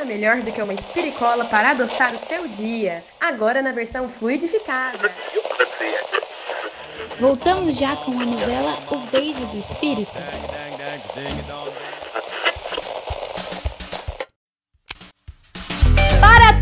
nada melhor do que uma espiricola para adoçar o seu dia. Agora na versão fluidificada. Voltamos já com a novela O Beijo do Espírito.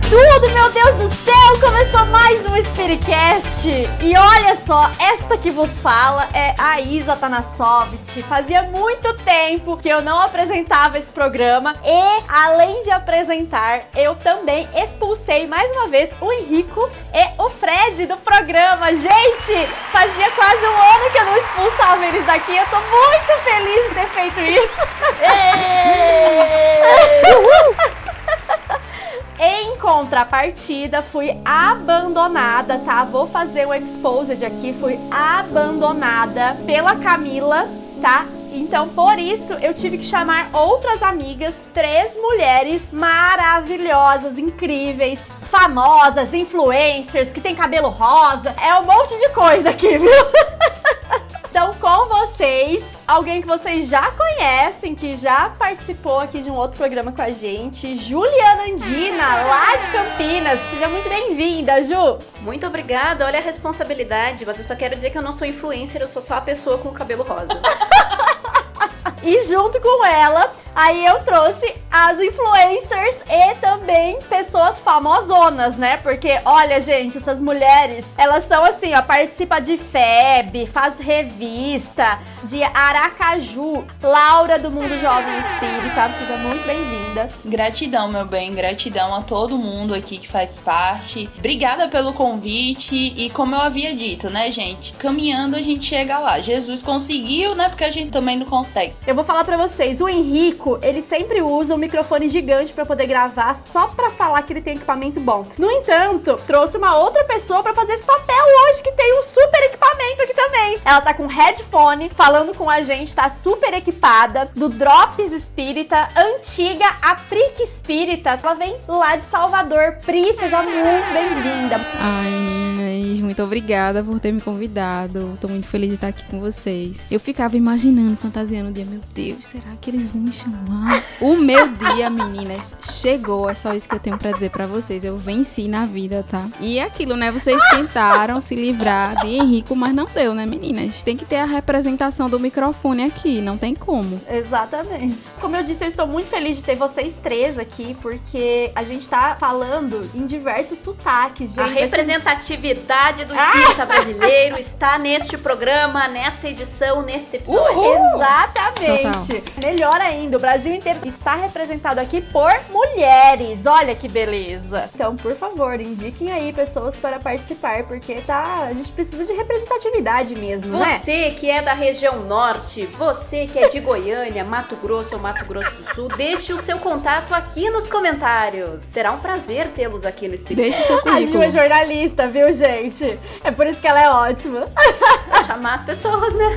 Tudo, meu Deus do céu! Começou mais um Spiritcast! E olha só, esta que vos fala é a Isa Tanasovich. Fazia muito tempo que eu não apresentava esse programa e, além de apresentar, eu também expulsei mais uma vez o Henrico e o Fred do programa. Gente, fazia quase um ano que eu não expulsava eles daqui. Eu tô muito feliz de ter feito isso. Em contrapartida, fui abandonada, tá? Vou fazer um exposed aqui. Fui abandonada pela Camila, tá? Então, por isso, eu tive que chamar outras amigas, três mulheres maravilhosas, incríveis, famosas, influencers, que tem cabelo rosa. É um monte de coisa aqui, viu? Então, com vocês, alguém que vocês já conhecem, que já participou aqui de um outro programa com a gente, Juliana Andina, lá de Campinas. Seja muito bem-vinda, Ju. Muito obrigada. Olha a responsabilidade, mas eu só quero dizer que eu não sou influencer, eu sou só a pessoa com o cabelo rosa. e junto com ela, Aí eu trouxe as influencers e também pessoas famosonas, né? Porque, olha, gente, essas mulheres, elas são assim, ó, participa de FEB, faz revista, de Aracaju, Laura do Mundo Jovem Espírita, seja muito bem-vinda. Gratidão, meu bem, gratidão a todo mundo aqui que faz parte. Obrigada pelo convite e como eu havia dito, né, gente, caminhando a gente chega lá. Jesus conseguiu, né? Porque a gente também não consegue. Eu vou falar para vocês, o Henrico ele sempre usa um microfone gigante para poder gravar só para falar que ele tem equipamento bom. No entanto, trouxe uma outra pessoa para fazer esse papel hoje que tem um super equipamento aqui também. Ela tá com headphone, falando com a gente, tá super equipada, do Drops Espírita, antiga, a Prick Espírita. Ela vem lá de Salvador. Pri, seja muito bem-vinda. Ai, muito obrigada por ter me convidado. Tô muito feliz de estar aqui com vocês. Eu ficava imaginando, fantasiando o dia, meu Deus, será que eles vão me chamar? O meu dia, meninas, chegou. É só isso que eu tenho para dizer para vocês. Eu venci na vida, tá? E é aquilo, né? Vocês tentaram se livrar de Henrico, mas não deu, né, meninas? Tem que ter a representação do microfone aqui, não tem como. Exatamente. Como eu disse, eu estou muito feliz de ter vocês três aqui, porque a gente tá falando em diversos sotaques, gente. A representatividade do espírita ah! brasileiro está neste programa, nesta edição, neste episódio. Uhul! Exatamente. Total. Melhor ainda, o Brasil inteiro está representado aqui por mulheres. Olha que beleza. Então, por favor, indiquem aí pessoas para participar, porque tá, a gente precisa de representatividade mesmo, você né? Você que é da região norte, você que é de Goiânia, Mato Grosso ou Mato Grosso do Sul, deixe o seu contato aqui nos comentários. Será um prazer tê-los aqui no Espírito. Deixe o seu currículo. A Ju é jornalista, viu, gente? É por isso que ela é ótima. Pra chamar as pessoas, né?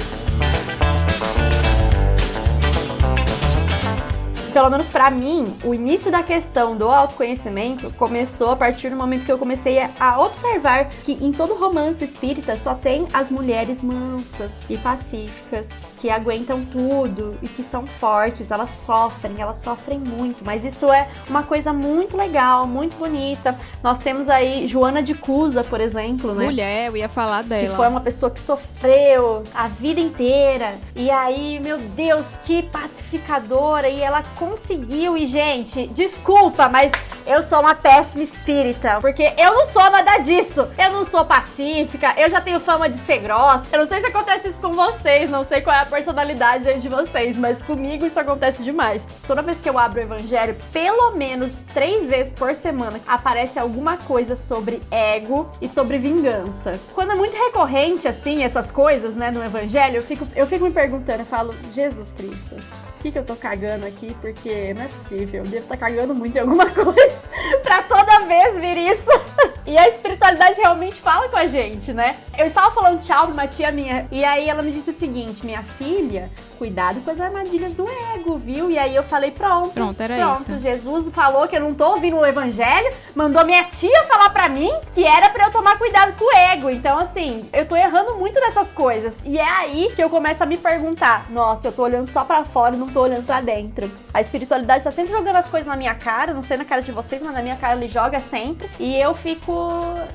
pelo menos para mim, o início da questão do autoconhecimento começou a partir do momento que eu comecei a observar que em todo romance espírita só tem as mulheres mansas e pacíficas que aguentam tudo e que são fortes, elas sofrem, elas sofrem muito, mas isso é uma coisa muito legal, muito bonita. Nós temos aí Joana de Cusa, por exemplo, né? Mulher, eu ia falar dela. Que foi uma pessoa que sofreu a vida inteira. E aí, meu Deus, que pacificadora! E ela conseguiu. E, gente, desculpa, mas eu sou uma péssima espírita, porque eu não sou nada disso. Eu não sou pacífica, eu já tenho fama de ser grossa. Eu não sei se acontece isso com vocês, não sei qual é a personalidade aí de vocês, mas comigo isso acontece demais. Toda vez que eu abro o evangelho, pelo menos três vezes por semana, aparece alguma coisa sobre ego e sobre vingança. Quando é muito recorrente, assim, essas coisas, né, no evangelho, eu fico, eu fico me perguntando, eu falo, Jesus Cristo, que, que eu tô cagando aqui? Porque não é possível, eu devo estar tá cagando muito em alguma coisa pra toda vez vir isso. E a espiritualidade realmente fala com a gente, né? Eu estava falando tchau pra uma tia minha, e aí ela me disse o seguinte: minha filha, cuidado com as armadilhas do ego, viu? E aí eu falei: pronto. Pronto, era Pronto, isso. Jesus falou que eu não tô ouvindo o evangelho, mandou minha tia falar pra mim que era pra eu tomar cuidado com o ego. Então, assim, eu tô errando muito nessas coisas. E é aí que eu começo a me perguntar: nossa, eu tô olhando só pra fora e não tô olhando pra dentro. A espiritualidade tá sempre jogando as coisas na minha cara, não sei na cara de vocês, mas na minha cara ele joga sempre. E eu fico.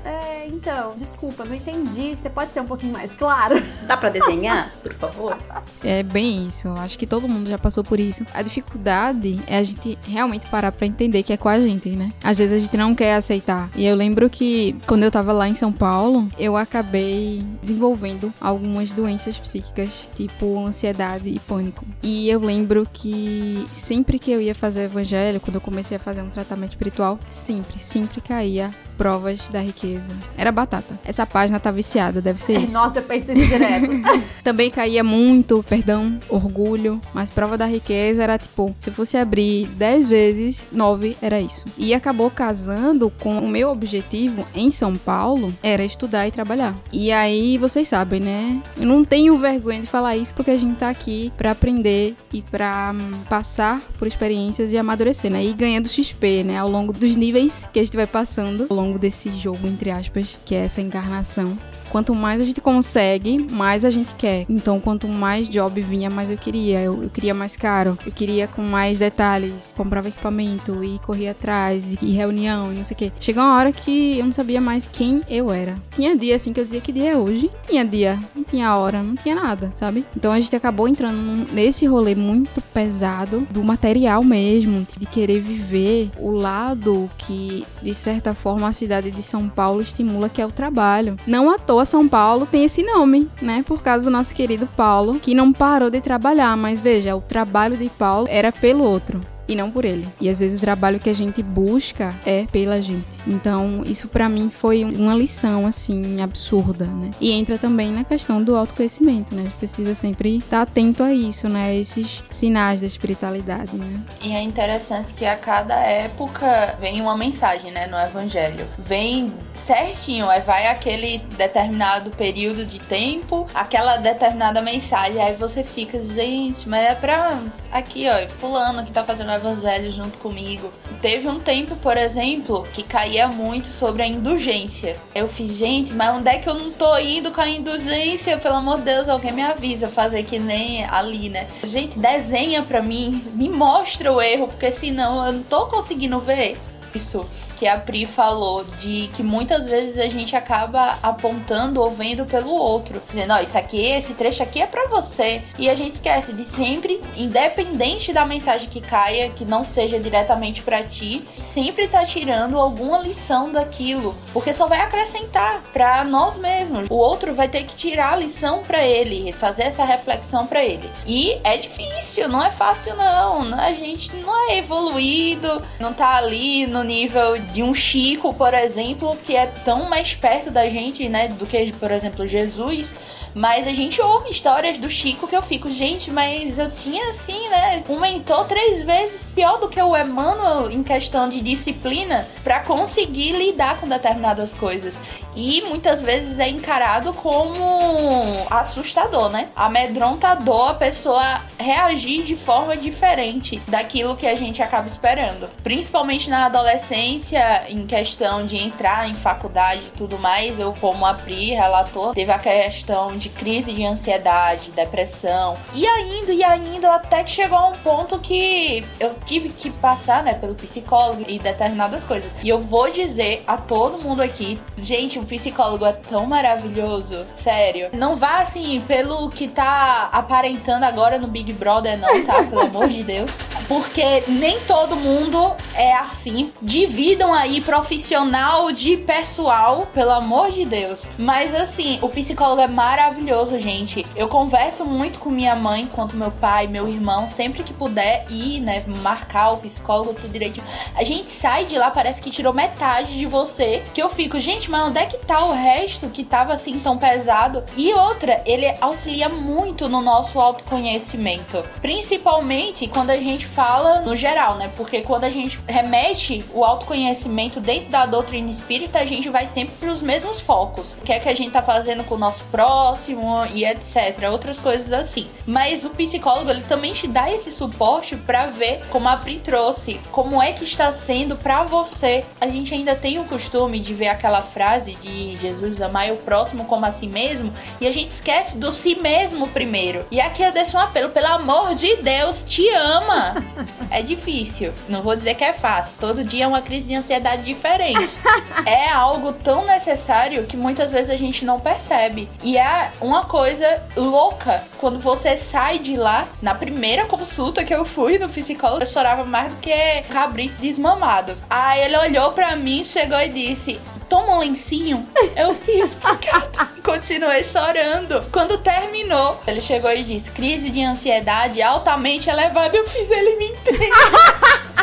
É, então, desculpa, não entendi. Você pode ser um pouquinho mais claro? Dá pra desenhar, por favor? É bem isso. Acho que todo mundo já passou por isso. A dificuldade é a gente realmente parar pra entender que é com a gente, né? Às vezes a gente não quer aceitar. E eu lembro que quando eu tava lá em São Paulo, eu acabei desenvolvendo algumas doenças psíquicas, tipo ansiedade e pânico. E eu lembro que sempre que eu ia fazer o evangelho, quando eu comecei a fazer um tratamento espiritual, sempre, sempre caía provas da riqueza. Era batata. Essa página tá viciada, deve ser isso. Nossa, eu penso isso direto. Também caía muito, perdão, orgulho, mas prova da riqueza era tipo, se fosse abrir 10 vezes, 9 era isso. E acabou casando com o meu objetivo em São Paulo, era estudar e trabalhar. E aí, vocês sabem, né? Eu não tenho vergonha de falar isso porque a gente tá aqui pra aprender e pra hum, passar por experiências e amadurecer, né? E ganhando XP, né? Ao longo dos níveis que a gente vai passando ao longo desse jogo, entre aspas, que é essa encarnação. Quanto mais a gente consegue, mais a gente quer. Então, quanto mais job vinha, mais eu queria. Eu, eu queria mais caro. Eu queria com mais detalhes. Comprava equipamento e corria atrás. E, e reunião e não sei o quê. Chegou uma hora que eu não sabia mais quem eu era. Tinha dia assim que eu dizia que dia é hoje. Tinha dia, não tinha hora, não tinha nada, sabe? Então a gente acabou entrando nesse rolê muito pesado do material mesmo, de querer viver o lado que, de certa forma, a cidade de São Paulo estimula, que é o trabalho. Não à toa São Paulo tem esse nome, né? Por causa do nosso querido Paulo, que não parou de trabalhar, mas veja, o trabalho de Paulo era pelo outro. E não por ele. E às vezes o trabalho que a gente busca é pela gente. Então, isso pra mim foi um- uma lição, assim, absurda, né? E entra também na questão do autoconhecimento, né? A gente precisa sempre estar atento a isso, né? A esses sinais da espiritualidade, né? E é interessante que a cada época vem uma mensagem, né, no evangelho. Vem certinho, aí vai aquele determinado período de tempo, aquela determinada mensagem, aí você fica, gente, mas é pra aqui, ó, fulano que tá fazendo o evangelho junto comigo. Teve um tempo, por exemplo, que caía muito sobre a indulgência. Eu fiz, gente, mas onde é que eu não tô indo com a indulgência? Pelo amor de Deus, alguém me avisa fazer que nem ali, né? Gente, desenha pra mim, me mostra o erro, porque senão eu não tô conseguindo ver. Isso que a Pri falou, de que muitas vezes a gente acaba apontando ou vendo pelo outro, dizendo, ó, isso aqui, esse trecho aqui é pra você. E a gente esquece de sempre, independente da mensagem que caia, que não seja diretamente pra ti, sempre tá tirando alguma lição daquilo, porque só vai acrescentar pra nós mesmos. O outro vai ter que tirar a lição pra ele, fazer essa reflexão pra ele. E é difícil, não é fácil não. A gente não é evoluído, não tá ali no nível de um Chico, por exemplo, que é tão mais perto da gente, né, do que, por exemplo, Jesus. Mas a gente ouve histórias do Chico que eu fico, gente, mas eu tinha assim, né, um mentor três vezes pior do que o Emmanuel em questão de disciplina pra conseguir lidar com determinadas coisas. E muitas vezes é encarado como assustador, né? Amedrontador a pessoa reagir de forma diferente daquilo que a gente acaba esperando. Principalmente na adolescência, em questão de entrar em faculdade e tudo mais, eu, como a Pri relatou, teve a questão de crise de ansiedade, depressão. E ainda, e ainda, até que chegou a um ponto que eu tive que passar, né, pelo psicólogo e determinadas coisas. E eu vou dizer a todo mundo aqui, gente, o psicólogo é tão maravilhoso, sério. Não vá assim pelo que tá aparentando agora no Big Brother, não, tá? Pelo amor de Deus. Porque nem todo mundo é assim. Dividam aí profissional de pessoal, pelo amor de Deus. Mas assim, o psicólogo é maravilhoso maravilhoso, gente. Eu converso muito com minha mãe, quanto meu pai, meu irmão, sempre que puder ir, né, marcar o psicólogo tudo direitinho. A gente sai de lá, parece que tirou metade de você, que eu fico, gente, mas onde é que tá o resto que tava assim tão pesado? E outra, ele auxilia muito no nosso autoconhecimento, principalmente quando a gente fala no geral, né? Porque quando a gente remete o autoconhecimento dentro da doutrina espírita, a gente vai sempre para os mesmos focos. O que é que a gente tá fazendo com o nosso próximo e etc. Outras coisas assim. Mas o psicólogo, ele também te dá esse suporte para ver, como a Pri trouxe, como é que está sendo para você. A gente ainda tem o costume de ver aquela frase de Jesus amar o próximo como a si mesmo e a gente esquece do si mesmo primeiro. E aqui eu deixo um apelo, pelo amor de Deus, te ama. É difícil. Não vou dizer que é fácil. Todo dia é uma crise de ansiedade diferente. É algo tão necessário que muitas vezes a gente não percebe. E é uma coisa louca quando você sai de lá. Na primeira consulta que eu fui no psicólogo, eu chorava mais do que cabrito desmamado. Aí ele olhou para mim, chegou e disse: toma um lencinho. Eu fiz explicado. Continuei chorando. Quando terminou, ele chegou e disse: crise de ansiedade altamente elevada. Eu fiz ele me entender.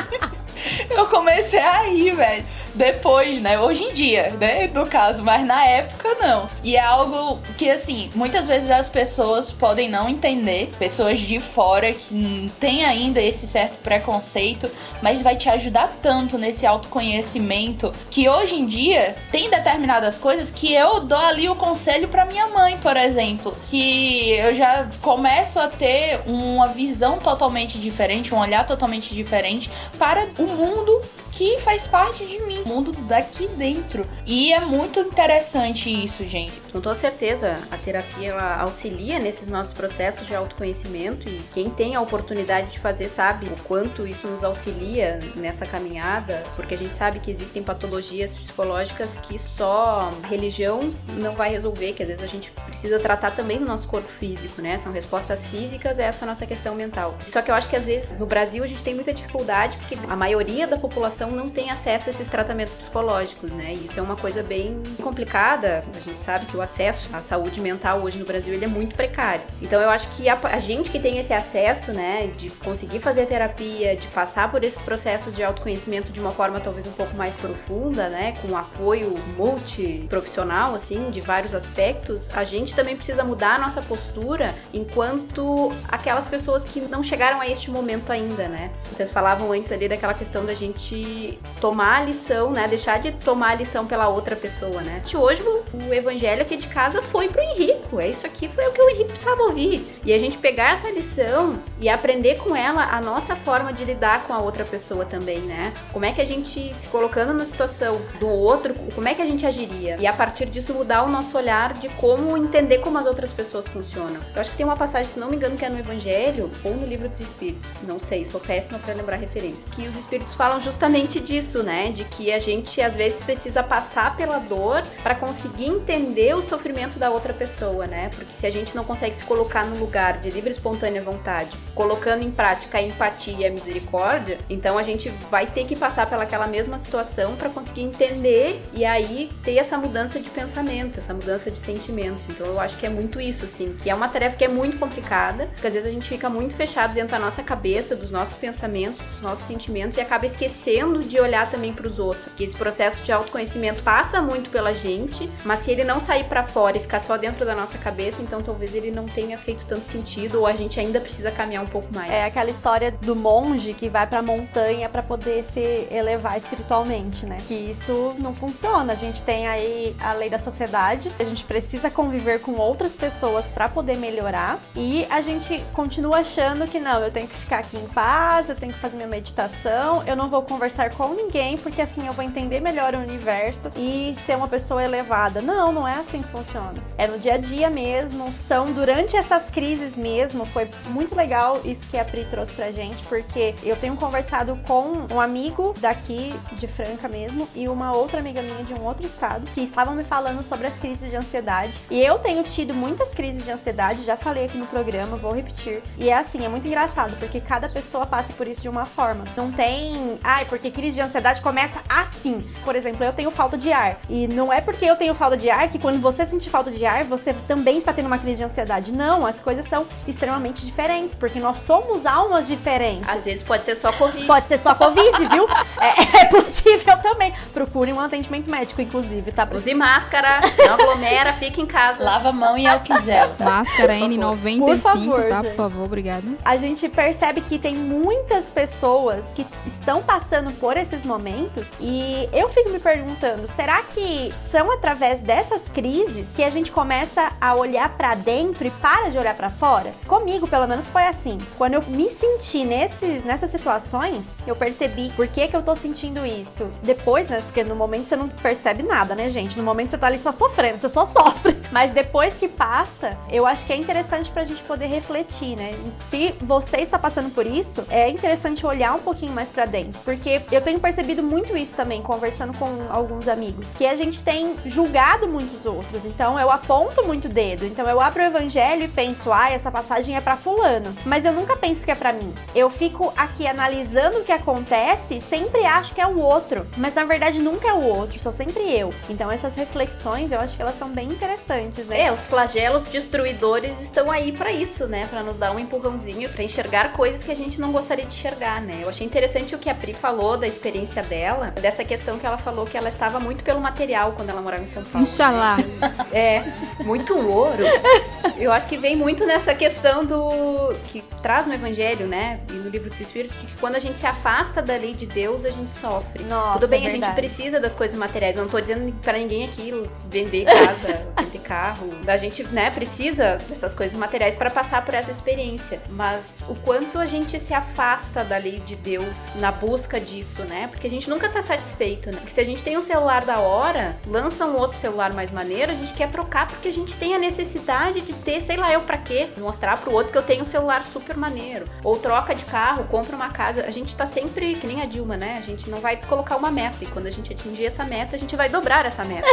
eu comecei a rir, velho depois, né? Hoje em dia, né? No caso, mas na época não. E é algo que, assim, muitas vezes as pessoas podem não entender, pessoas de fora que têm ainda esse certo preconceito, mas vai te ajudar tanto nesse autoconhecimento que hoje em dia tem determinadas coisas que eu dou ali o conselho para minha mãe, por exemplo, que eu já começo a ter uma visão totalmente diferente, um olhar totalmente diferente para o mundo que faz parte de mim, mundo daqui dentro. E é muito interessante isso, gente. Com toda certeza, a terapia ela auxilia nesses nossos processos de autoconhecimento e quem tem a oportunidade de fazer sabe o quanto isso nos auxilia nessa caminhada, porque a gente sabe que existem patologias psicológicas que só religião não vai resolver, que às vezes a gente precisa tratar também no nosso corpo físico, né? São respostas físicas a essa nossa questão mental. Só que eu acho que às vezes no Brasil a gente tem muita dificuldade porque a maioria da população população não tem acesso a esses tratamentos psicológicos, né? E isso é uma coisa bem complicada. A gente sabe que o acesso à saúde mental hoje no Brasil ele é muito precário. Então eu acho que a, a gente que tem esse acesso, né, de conseguir fazer terapia, de passar por esses processos de autoconhecimento de uma forma talvez um pouco mais profunda, né, com apoio multiprofissional, assim, de vários aspectos, a gente também precisa mudar a nossa postura enquanto aquelas pessoas que não chegaram a este momento ainda, né? Vocês falavam antes ali daquela questão da gente tomar a lição, né? Deixar de tomar a lição pela outra pessoa, né? De hoje o, evangelho aqui de casa foi pro Henrico. É isso aqui foi o que o Henrico precisava ouvir. E a gente pegar essa lição e aprender com ela a nossa forma de lidar com a outra pessoa também, né? Como é que a gente se colocando na situação do outro, como é que a gente agiria? E a partir disso mudar o nosso olhar de como entender como as outras pessoas funcionam. Eu acho que tem uma passagem, se não me engano, que é no Evangelho ou no Livro dos Espíritos. Não sei, sou péssima para lembrar referência. Que os espíritos falam justamente justamente disso, né? De que a gente às vezes precisa passar pela dor para conseguir entender o sofrimento da outra pessoa, né? Porque se a gente não consegue se colocar no lugar de livre espontânea vontade, colocando em prática a empatia e a misericórdia, então a gente vai ter que passar pelaquela mesma situação para conseguir entender e aí ter essa mudança de pensamento, essa mudança de sentimentos. Então eu acho que é muito isso, assim, que é uma tarefa que é muito complicada, porque às vezes a gente fica muito fechado dentro da nossa cabeça, dos nossos pensamentos, dos nossos sentimentos e acaba esquecendo de olhar também para os outros. Que esse processo de autoconhecimento passa muito pela gente, mas se ele não sair para fora e ficar só dentro da nossa cabeça, então talvez ele não tenha feito tanto sentido ou a gente ainda precisa caminhar um pouco mais. É aquela história do monge que vai para a montanha para poder se elevar espiritualmente, né? Que isso não funciona. A gente tem aí a lei da sociedade, a gente precisa conviver com outras pessoas para poder melhorar e a gente continua achando que não, eu tenho que ficar aqui em paz, eu tenho que fazer minha meditação, eu não vou conversar conversar com ninguém, porque assim eu vou entender melhor o universo e ser uma pessoa elevada. Não, não é assim que funciona. É no dia a dia mesmo, são durante essas crises mesmo. Foi muito legal isso que a Pri trouxe pra gente, porque eu tenho conversado com um amigo daqui de Franca mesmo e uma outra amiga minha de um outro estado que estavam me falando sobre as crises de ansiedade. E eu tenho tido muitas crises de ansiedade, já falei aqui no programa, vou repetir. E é assim, é muito engraçado, porque cada pessoa passa por isso de uma forma. Não tem, ai, porque crise de ansiedade começa assim. Por exemplo, eu tenho falta de ar. E não é porque eu tenho falta de ar que quando você sentir falta de ar, você também está tendo uma crise de ansiedade. Não, as coisas são extremamente diferentes, porque nós somos almas diferentes. Às vezes pode ser só Covid. Pode ser só Covid, viu? É, é possível também. Procure um atendimento médico, inclusive, tá? Use máscara, não aglomera, fica em casa. Lava a mão e álcool gel. Máscara Por N95, favor, tá? gente. Por favor, obrigada. a gente percebe que tem muitas pessoas que estão passando por esses momentos e eu fico me perguntando, será que são através dessas crises que a gente começa a olhar pra dentro e para de olhar pra fora? Comigo, pelo menos foi assim. Quando eu me senti nesses, nessas situações, eu percebi por que que eu tô sentindo isso. Depois, né, porque no momento você não percebe nada, né, gente? No momento você tá ali só sofrendo, você só sofre. Mas depois que passa, eu acho que é interessante pra gente poder refletir, né? Se você está passando por isso, é interessante olhar um pouquinho mais pra dentro, porque eu tenho percebido muito isso também conversando com alguns amigos, que a gente tem julgado muitos outros. Então eu aponto muito o dedo. Então eu abro o evangelho e penso, ah, essa passagem é pra fulano, mas eu nunca penso que é pra mim. Eu fico aqui analisando o que acontece, sempre acho que é o outro, mas na verdade nunca é o outro, sou sempre eu. Então essas reflexões, eu acho que elas são bem interessantes, né? É, os flagelos destruidores estão aí pra isso, né? Pra nos dar um empurrãozinho, pra enxergar coisas que a gente não gostaria de enxergar, né? Eu achei interessante o que a Pri falou da experiência dela, dessa questão que ela falou que ela estava muito pelo material quando ela morava em São Paulo. Inxalá. É, muito ouro. Eu acho que vem muito nessa questão do. que traz no Evangelho, né? E no livro dos Espíritos, que quando a gente se afasta da lei de Deus, a gente sofre. Nossa, Tudo bem, é a gente precisa das coisas materiais. Eu não tô dizendo pra ninguém aqui vender casa, vender carro. A gente, né, precisa dessas coisas materiais pra passar por essa experiência. Mas o quanto a gente se afasta da lei de Deus na busca disso, né? Porque a gente nunca tá satisfeito, né? Porque se a gente tem um celular da hora, lança um outro celular mais maneiro, a gente quer trocar porque a gente tem a necessidade de ter, sei lá, eu pra quê? Mostrar pro outro que eu tenho um celular super maneiro. Ou troca de carro, compra uma casa. A gente tá sempre, que nem a Dilma, né? A gente não vai colocar uma meta. E quando a gente atingir essa meta, a gente vai dobrar essa meta.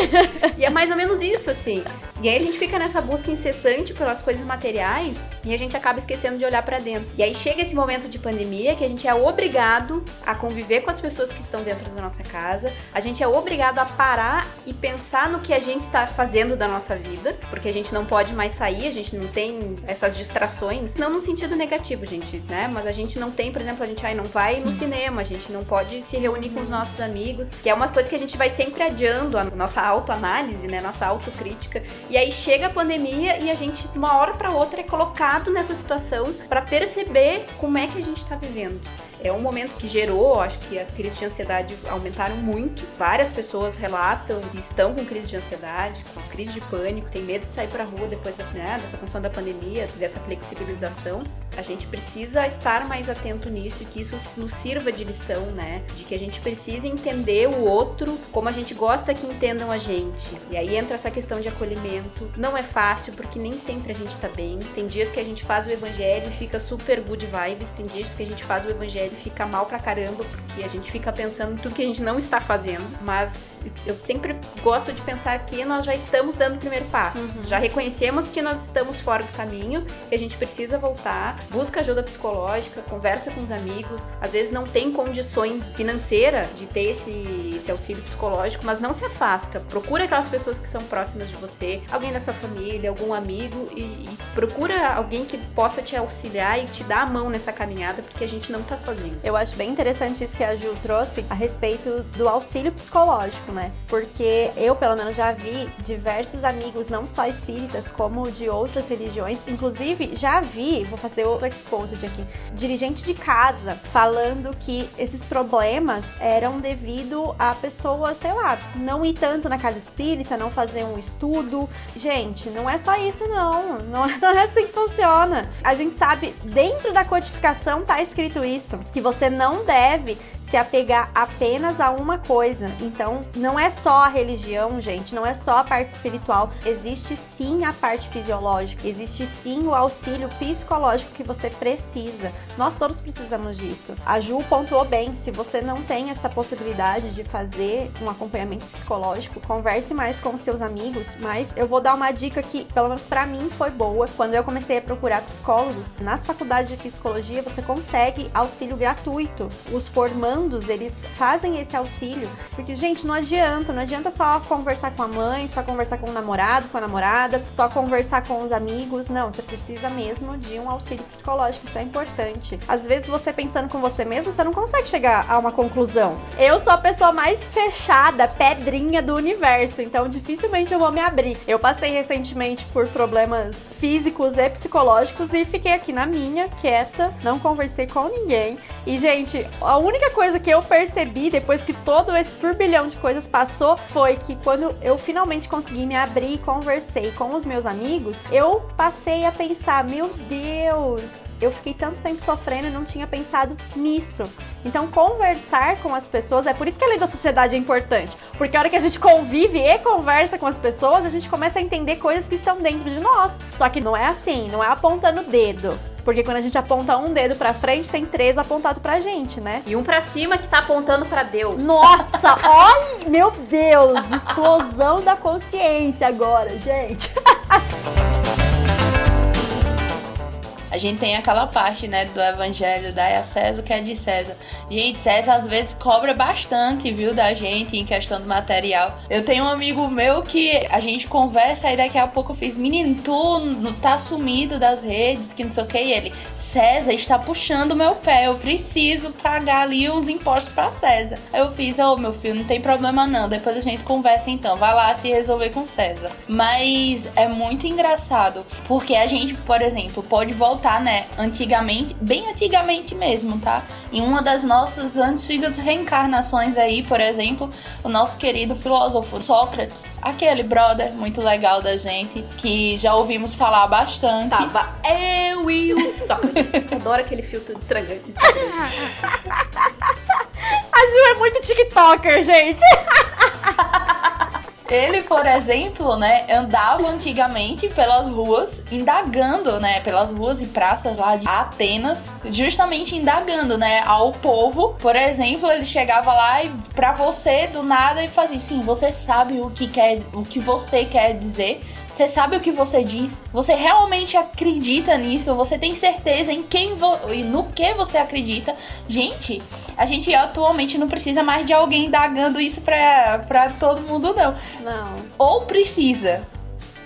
e é mais ou menos isso, assim. E aí a gente fica nessa busca incessante pelas coisas materiais e a gente acaba esquecendo de olhar pra dentro. E aí chega esse momento de pandemia que a gente é obrigado a conviver com as pessoas que estão dentro da nossa casa. A gente é obrigado a parar e pensar no que a gente está fazendo da nossa vida, porque a gente não pode mais sair, a gente não tem essas distrações, não no sentido negativo, gente, né? Mas a gente não tem, por exemplo, a gente aí não vai no cinema, a gente não pode se reunir com os nossos amigos, que é uma coisa que a gente vai sempre adiando a nossa autoanálise, né? Nossa autocrítica. E aí chega a pandemia e a gente, de uma hora para outra, é colocado nessa situação para perceber como é que a gente tá vivendo. É um momento que gerou, acho que as crises de ansiedade aumentaram muito. Várias pessoas relatam que estão com crise de ansiedade, com crise de pânico, tem medo de sair pra rua depois né, dessa função da pandemia, dessa flexibilização. A gente precisa estar mais atento nisso e que isso nos sirva de lição, né? De que a gente precisa entender o outro como a gente gosta que entendam a gente. E aí entra essa questão de acolhimento. Não é fácil porque nem sempre a gente tá bem. Tem dias que a gente faz o evangelho e fica super good vibes, tem dias que a gente faz o evangelho e fica mal pra caramba porque a gente fica pensando em tudo que a gente não está fazendo. Mas eu sempre gosto de pensar que nós já estamos dando o primeiro passo. Já reconhecemos que nós estamos fora do caminho e a gente precisa voltar. Busca ajuda psicológica, conversa com os amigos. Às vezes não tem condições financeiras de ter esse, esse auxílio psicológico, mas não se afasta. Procura aquelas pessoas que são próximas de você, alguém da sua família, algum amigo e, e procura alguém que possa te auxiliar e te dar a mão nessa caminhada, porque a gente não tá sozinho. Eu acho bem interessante isso que a Ju trouxe a respeito do auxílio psicológico, né? Porque eu, pelo menos, já vi diversos amigos, não só espíritas, como de outras religiões. Inclusive, já vi, vou fazer outro exposed aqui, dirigente de casa falando que esses problemas eram devido a pessoa, sei lá, não ir tanto na casa espírita, não fazer um estudo. Gente, não é só isso, não. Não é, não é assim que funciona. A gente sabe, dentro da codificação tá escrito isso, que você não deve se apegar apenas a uma coisa. Então, não é só a religião, gente, não é só a parte espiritual. Existe sim a parte fisiológica, existe sim o auxílio psicológico que você precisa. Nós todos precisamos disso. A Ju pontuou bem, se você não tem essa possibilidade de fazer um acompanhamento psicológico, converse mais com seus amigos, mas eu vou dar uma dica que, pelo menos para mim, foi boa. Quando eu comecei a procurar psicólogos, nas faculdades de psicologia você consegue auxílio gratuito. Os formandos eles fazem esse auxílio. Porque, gente, não adianta, não adianta só conversar com a mãe, só conversar com o namorado, com a namorada, só conversar com os amigos. Não, você precisa mesmo de um auxílio psicológico, isso é importante. Às vezes você pensando com você mesmo, você não consegue chegar a uma conclusão. Eu sou a pessoa mais fechada, pedrinha do universo, então dificilmente eu vou me abrir. Eu passei recentemente por problemas físicos e psicológicos e fiquei aqui na minha, quieta, não conversei com ninguém. E, gente, a única coisa que eu percebi depois que todo esse turbilhão de coisas passou foi que quando eu finalmente consegui me abrir e conversei com os meus amigos, eu passei a pensar: meu Deus, eu fiquei tanto tempo sofrendo e não tinha pensado nisso. Então, conversar com as pessoas, é por isso que a lei da sociedade é importante. Porque a hora que a gente convive e conversa com as pessoas, a gente começa a entender coisas que estão dentro de nós. Só que não é assim, não é apontando o dedo. Porque quando a gente aponta um dedo pra frente, tem três apontado pra gente, né? E um pra cima que tá apontando pra Deus. Nossa, olha, meu Deus, explosão da consciência agora, gente. A gente tem aquela parte, né, do evangelho, dai a César o que é de César. Gente, César às vezes cobra bastante, viu, da gente em questão do material. Eu tenho um amigo meu que a gente conversa e daqui a pouco eu fiz, menino, tu tá sumido das redes, que não sei o que, e ele, César está puxando meu pé, eu preciso pagar ali uns impostos pra César. Aí eu fiz, ô oh, meu filho, não tem problema não, depois a gente conversa então, vai lá se resolver com César. Mas é muito engraçado, porque a gente, por exemplo, pode voltar voltar, né, antigamente, bem antigamente mesmo, tá? Em uma das nossas antigas reencarnações aí, por exemplo, o nosso querido filósofo Sócrates, aquele brother muito legal da gente, que já ouvimos falar bastante. Tava eu e o Sócrates. Adoro aquele filtro de estragante. A Ju é muito TikToker, gente. Ele, por exemplo, né, andava antigamente pelas ruas, indagando, né, pelas ruas e praças lá de Atenas, justamente indagando, né, ao povo. Por exemplo, ele chegava lá e para você do nada e fazia assim: "Você sabe o que quer, o que você quer dizer?" Você sabe o que você diz? Você realmente acredita nisso? Você tem certeza em quem e no que você acredita? Gente, a gente atualmente não precisa mais de alguém indagando isso pra, pra todo mundo, não. Não. Ou precisa.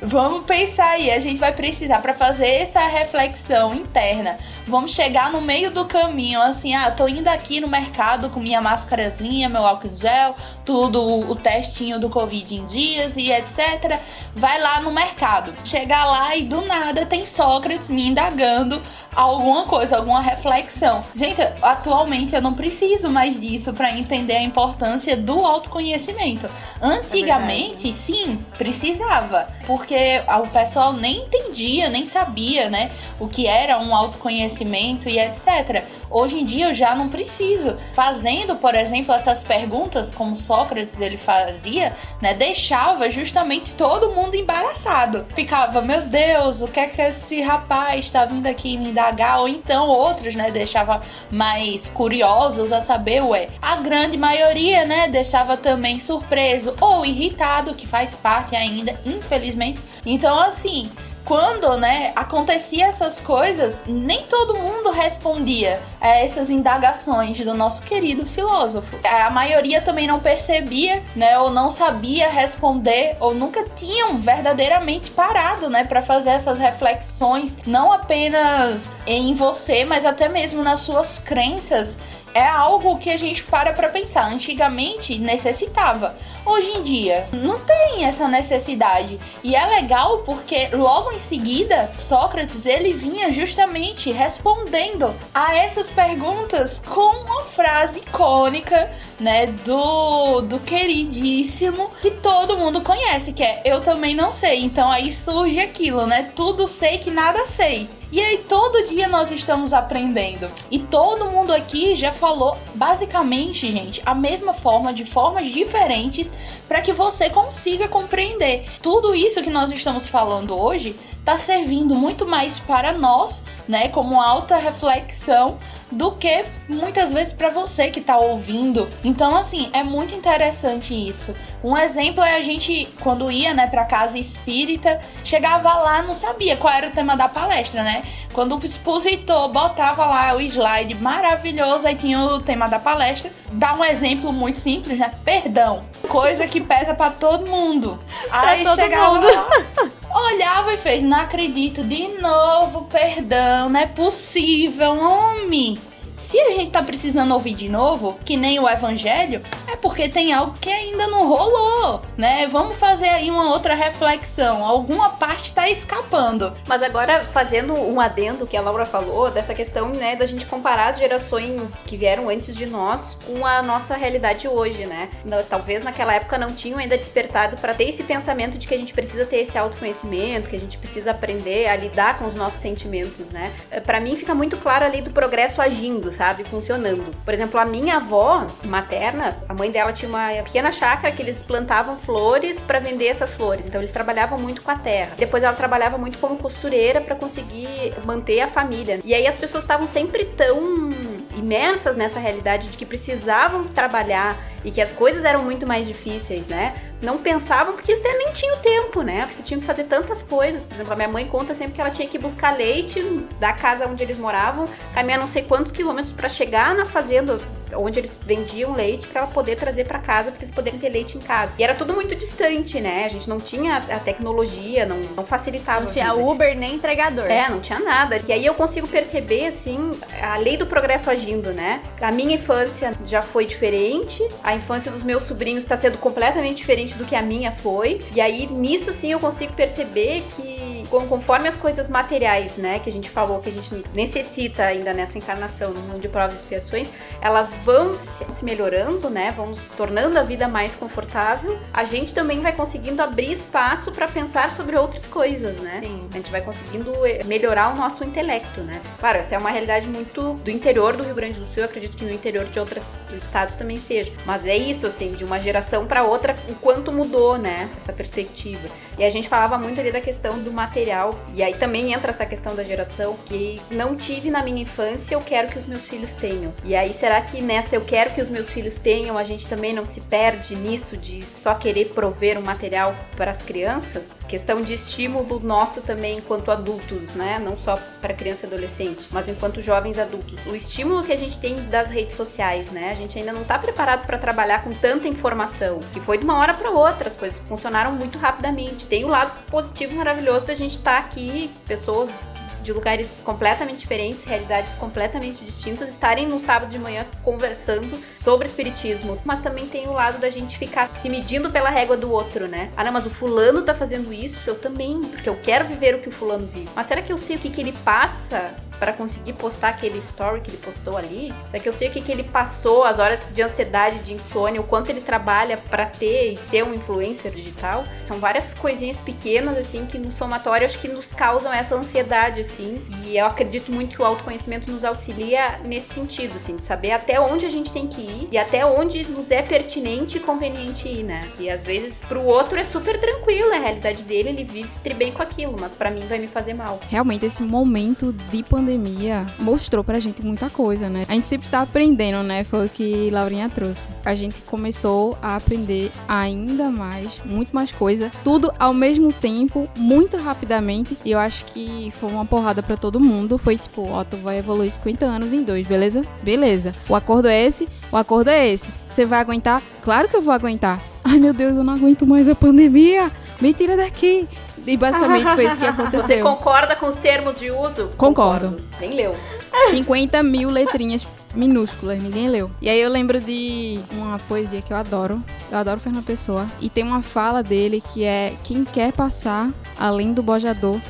Vamos pensar aí, a gente vai precisar para fazer essa reflexão interna. Vamos chegar no meio do caminho, assim, ah, tô indo aqui no mercado com minha máscarazinha, meu álcool gel, tudo, o testinho do Covid em dias e etc. Vai lá no mercado. Chegar lá e do nada tem Sócrates me indagando alguma coisa, alguma reflexão. Gente, atualmente eu não preciso mais disso para entender a importância do autoconhecimento. Antigamente, é sim, precisava, porque o pessoal nem entendia, nem sabia, né, o que era um autoconhecimento e etc. Hoje em dia eu já não preciso. Fazendo, por exemplo, essas perguntas como Sócrates ele fazia, né, deixava justamente todo mundo embaraçado. Ficava, meu Deus, o que é que esse rapaz está vindo aqui me dar ou então outros, né, deixava mais curiosos a saber, ué. A grande maioria, né, deixava também surpreso ou irritado, que faz parte ainda, infelizmente. Então, assim, quando, né, acontecia essas coisas, nem todo mundo respondia a essas indagações do nosso querido filósofo. A maioria também não percebia, né, ou não sabia responder, ou nunca tinham verdadeiramente parado, né, para fazer essas reflexões, não apenas em você, mas até mesmo nas suas crenças é algo que a gente para para pensar. Antigamente necessitava. Hoje em dia não tem essa necessidade. E é legal porque logo em seguida Sócrates ele vinha justamente respondendo a essas perguntas com uma frase icônica, né, do do queridíssimo que todo mundo conhece, que é eu também não sei. Então aí surge aquilo, né? Tudo sei que nada sei. E aí todo dia nós estamos aprendendo. E todo mundo aqui já falou basicamente, gente, a mesma forma de formas diferentes para que você consiga compreender. Tudo isso que nós estamos falando hoje tá servindo muito mais para nós, né, como alta reflexão do que muitas vezes para você que tá ouvindo. Então, assim, é muito interessante isso. Um exemplo é a gente, quando ia, né, pra casa espírita, chegava lá, não sabia qual era o tema da palestra, né? Quando o expositor botava lá o slide maravilhoso, aí tinha o tema da palestra. Dá um exemplo muito simples, né? Perdão. Coisa que pesa para todo mundo. Aí todo chegava mundo. lá, olhava e fez, não acredito, de novo, perdão, não é possível, homem. Se a gente tá precisando ouvir de novo, que nem o evangelho, é porque tem algo que ainda não rolou, né? Vamos fazer aí uma outra reflexão. Alguma parte tá escapando. Mas agora, fazendo um adendo que a Laura falou, dessa questão, né, da gente comparar as gerações que vieram antes de nós com a nossa realidade hoje, né? Talvez naquela época não tinham ainda despertado para ter esse pensamento de que a gente precisa ter esse autoconhecimento, que a gente precisa aprender a lidar com os nossos sentimentos, né? Para mim fica muito claro a lei do progresso agindo, sabe? Funcionando. Por exemplo, a minha avó materna, a mãe dela tinha uma pequena chácara que eles plantavam flores para vender essas flores. Então eles trabalhavam muito com a terra. Depois ela trabalhava muito como costureira para conseguir manter a família. E aí as pessoas estavam sempre tão imersas nessa realidade de que precisavam trabalhar e que as coisas eram muito mais difíceis, né? Não pensavam porque até nem tinha o tempo, né? Porque tinham que fazer tantas coisas. Por exemplo, a minha mãe conta sempre que ela tinha que buscar leite da casa onde eles moravam, caminhar não sei quantos quilômetros para chegar na fazenda onde eles vendiam leite para ela poder trazer para casa, para eles poderem ter leite em casa. E era tudo muito distante, né? A gente não tinha a tecnologia, não, não facilitava. Não tinha. Uber nem entregador. É, não tinha nada. E aí eu consigo perceber, assim, a lei do progresso agindo, né? A minha infância já foi diferente, a infância dos meus sobrinhos está sendo completamente diferente do que a minha foi. E aí, nisso, assim, eu consigo perceber que conforme as coisas materiais, né, que a gente falou que a gente necessita ainda nessa encarnação no mundo de provas e expiações, elas vão se melhorando, né, vão se tornando a vida mais confortável. A gente também vai conseguindo abrir espaço para pensar sobre outras coisas, né? Sim. A gente vai conseguindo eh, melhorar o nosso intelecto, né? Claro, essa é uma realidade muito do interior do Rio Grande do Sul, eu acredito que no interior de outros estados também seja. Mas é isso, assim, de uma geração para outra, o quanto mudou, né? Essa perspectiva. E a gente falava muito ali da questão do material, e aí também entra essa questão da geração que não tive na minha infância, eu quero que os meus filhos tenham. E aí, será que nessa eu quero que os meus filhos tenham, a gente também não se perde nisso de só querer prover um material para as crianças? Questão de estímulo nosso também enquanto adultos, né? Não só para criança e adolescente, mas enquanto jovens adultos. O estímulo que a gente tem das redes sociais, né? A gente ainda não está preparado para trabalhar com tanta informação. E foi de uma hora para outra, as coisas funcionaram muito rapidamente. Tem o lado positivo maravilhoso da gente estar aqui, pessoas de lugares completamente diferentes, realidades completamente distintas, estarem no sábado de manhã conversando sobre espiritismo. Mas também tem o lado da gente ficar se medindo pela régua do outro, né? Ah, não, mas o fulano tá fazendo isso, eu também, porque eu quero viver o que o fulano vive. Mas será que eu sei o que, que ele passa para conseguir postar aquele story que ele postou ali? Será que eu sei o que, que ele passou, as horas de ansiedade, de insônia, o quanto ele trabalha para ter e ser um influencer digital? São várias coisinhas pequenas, assim, que no somatório acho que nos causam essa ansiedade, assim. E eu acredito muito que o autoconhecimento nos auxilia nesse sentido, assim, de saber até onde a gente tem que ir e até onde nos é pertinente e conveniente ir, né? E às vezes pro outro é super tranquilo, é a realidade dele, ele vive bem com aquilo, mas para mim vai me fazer mal. Realmente, esse momento de pandemia mostrou pra gente muita coisa, né? A gente sempre tá aprendendo, né? Foi o que Laurinha trouxe. A gente começou a aprender ainda mais, muito mais coisa, tudo ao mesmo tempo, muito rapidamente. E eu acho que foi uma porrada pra todo mundo. Foi tipo, ó, tu vai evoluir 50 anos em dois, beleza? Beleza. O acordo é esse, o acordo é esse. Você vai aguentar? Claro que eu vou aguentar. Ai, meu Deus, eu não aguento mais a pandemia. Me tira daqui. E basicamente foi isso que aconteceu. Você concorda com os termos de uso? Concordo. Nem leu. 50 mil letrinhas minúsculas, ninguém leu. E aí eu lembro de uma poesia que eu adoro. Eu adoro Fernando Pessoa. E tem uma fala dele que é: Quem quer passar além do bojador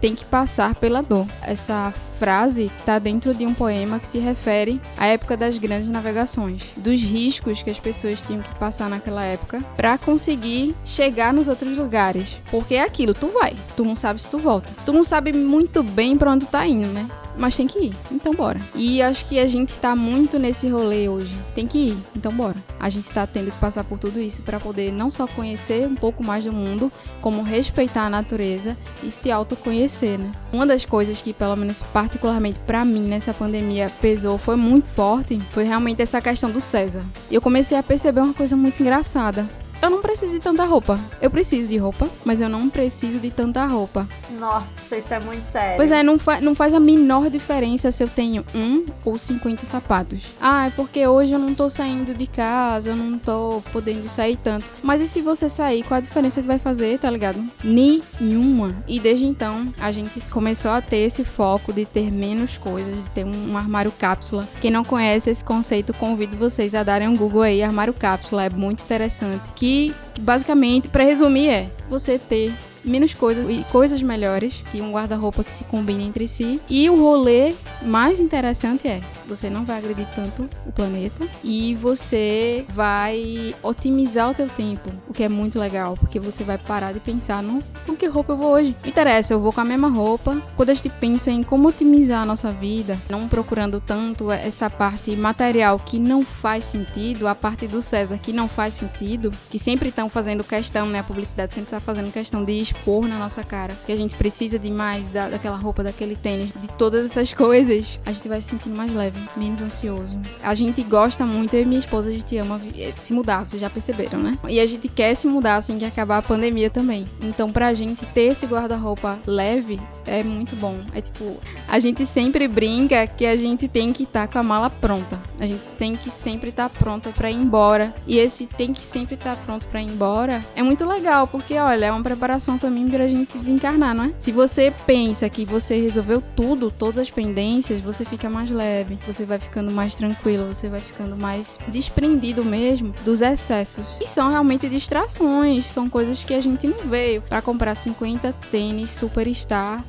tem que passar pela dor. Essa frase está dentro de um poema que se refere à época das grandes navegações, dos riscos que as pessoas tinham que passar naquela época para conseguir chegar nos outros lugares. Porque é aquilo, tu vai, tu não sabe se tu volta. Tu não sabe muito bem para onde tá indo, né? Mas tem que ir. Então bora. E acho que a gente tá muito nesse rolê hoje. Tem que ir. Então bora. A gente tá tendo que passar por tudo isso para poder não só conhecer um pouco mais do mundo, como respeitar a natureza e se autoconhecer, né? Uma das coisas que, pelo menos particularmente para mim nessa pandemia pesou, foi muito forte, foi realmente essa questão do César. E eu comecei a perceber uma coisa muito engraçada eu não preciso de tanta roupa. Eu preciso de roupa, mas eu não preciso de tanta roupa. Nossa, isso é muito sério. Pois é, não, fa não faz a menor diferença se eu tenho um ou 50 sapatos. Ah, é porque hoje eu não tô saindo de casa, eu não tô podendo sair tanto. Mas e se você sair, qual a diferença que vai fazer, tá ligado? Nenhuma. E desde então, a gente começou a ter esse foco de ter menos coisas, de ter um armário cápsula. Quem não conhece esse conceito, convido vocês a darem um Google aí, armário cápsula. É muito interessante. Que basicamente, para resumir, é você ter menos coisas e coisas melhores, que um guarda-roupa que se combine entre si. E o rolê mais interessante é, você não vai agredir tanto o planeta e você vai otimizar o teu tempo, o que é muito legal, porque você vai parar de pensar, nossa, com que roupa eu vou hoje? Não interessa, eu vou com a mesma roupa. Quando a gente pensa em como otimizar a nossa vida, não procurando tanto essa parte material que não faz sentido, a parte do César que não faz sentido, que sempre estão fazendo questão, né, a publicidade sempre está fazendo questão de expor na nossa cara que a gente precisa de mais da, daquela roupa, daquele tênis, de todas essas coisas, a gente vai se sentindo mais leve, menos ansioso. A gente gosta muito, eu e minha esposa, a gente ama eh, se mudar, vocês já perceberam, né? E a gente quer se mudar assim que acabar a pandemia também. Então, pra gente ter esse guarda-roupa leve, é muito bom. É tipo, a gente sempre brinca que a gente tem que estar tá com a mala pronta. A gente tem que sempre estar tá pronta para ir embora. E esse tem que sempre estar tá pronto para ir embora é muito legal, porque olha, é uma preparação também pra gente desencarnar, não é? Se você pensa que você resolveu tudo, todas as pendências, você fica mais leve, você vai ficando mais tranquilo, você vai ficando mais desprendido mesmo dos excessos. E são realmente distrações, são coisas que a gente não veio para comprar 50 tênis Superstar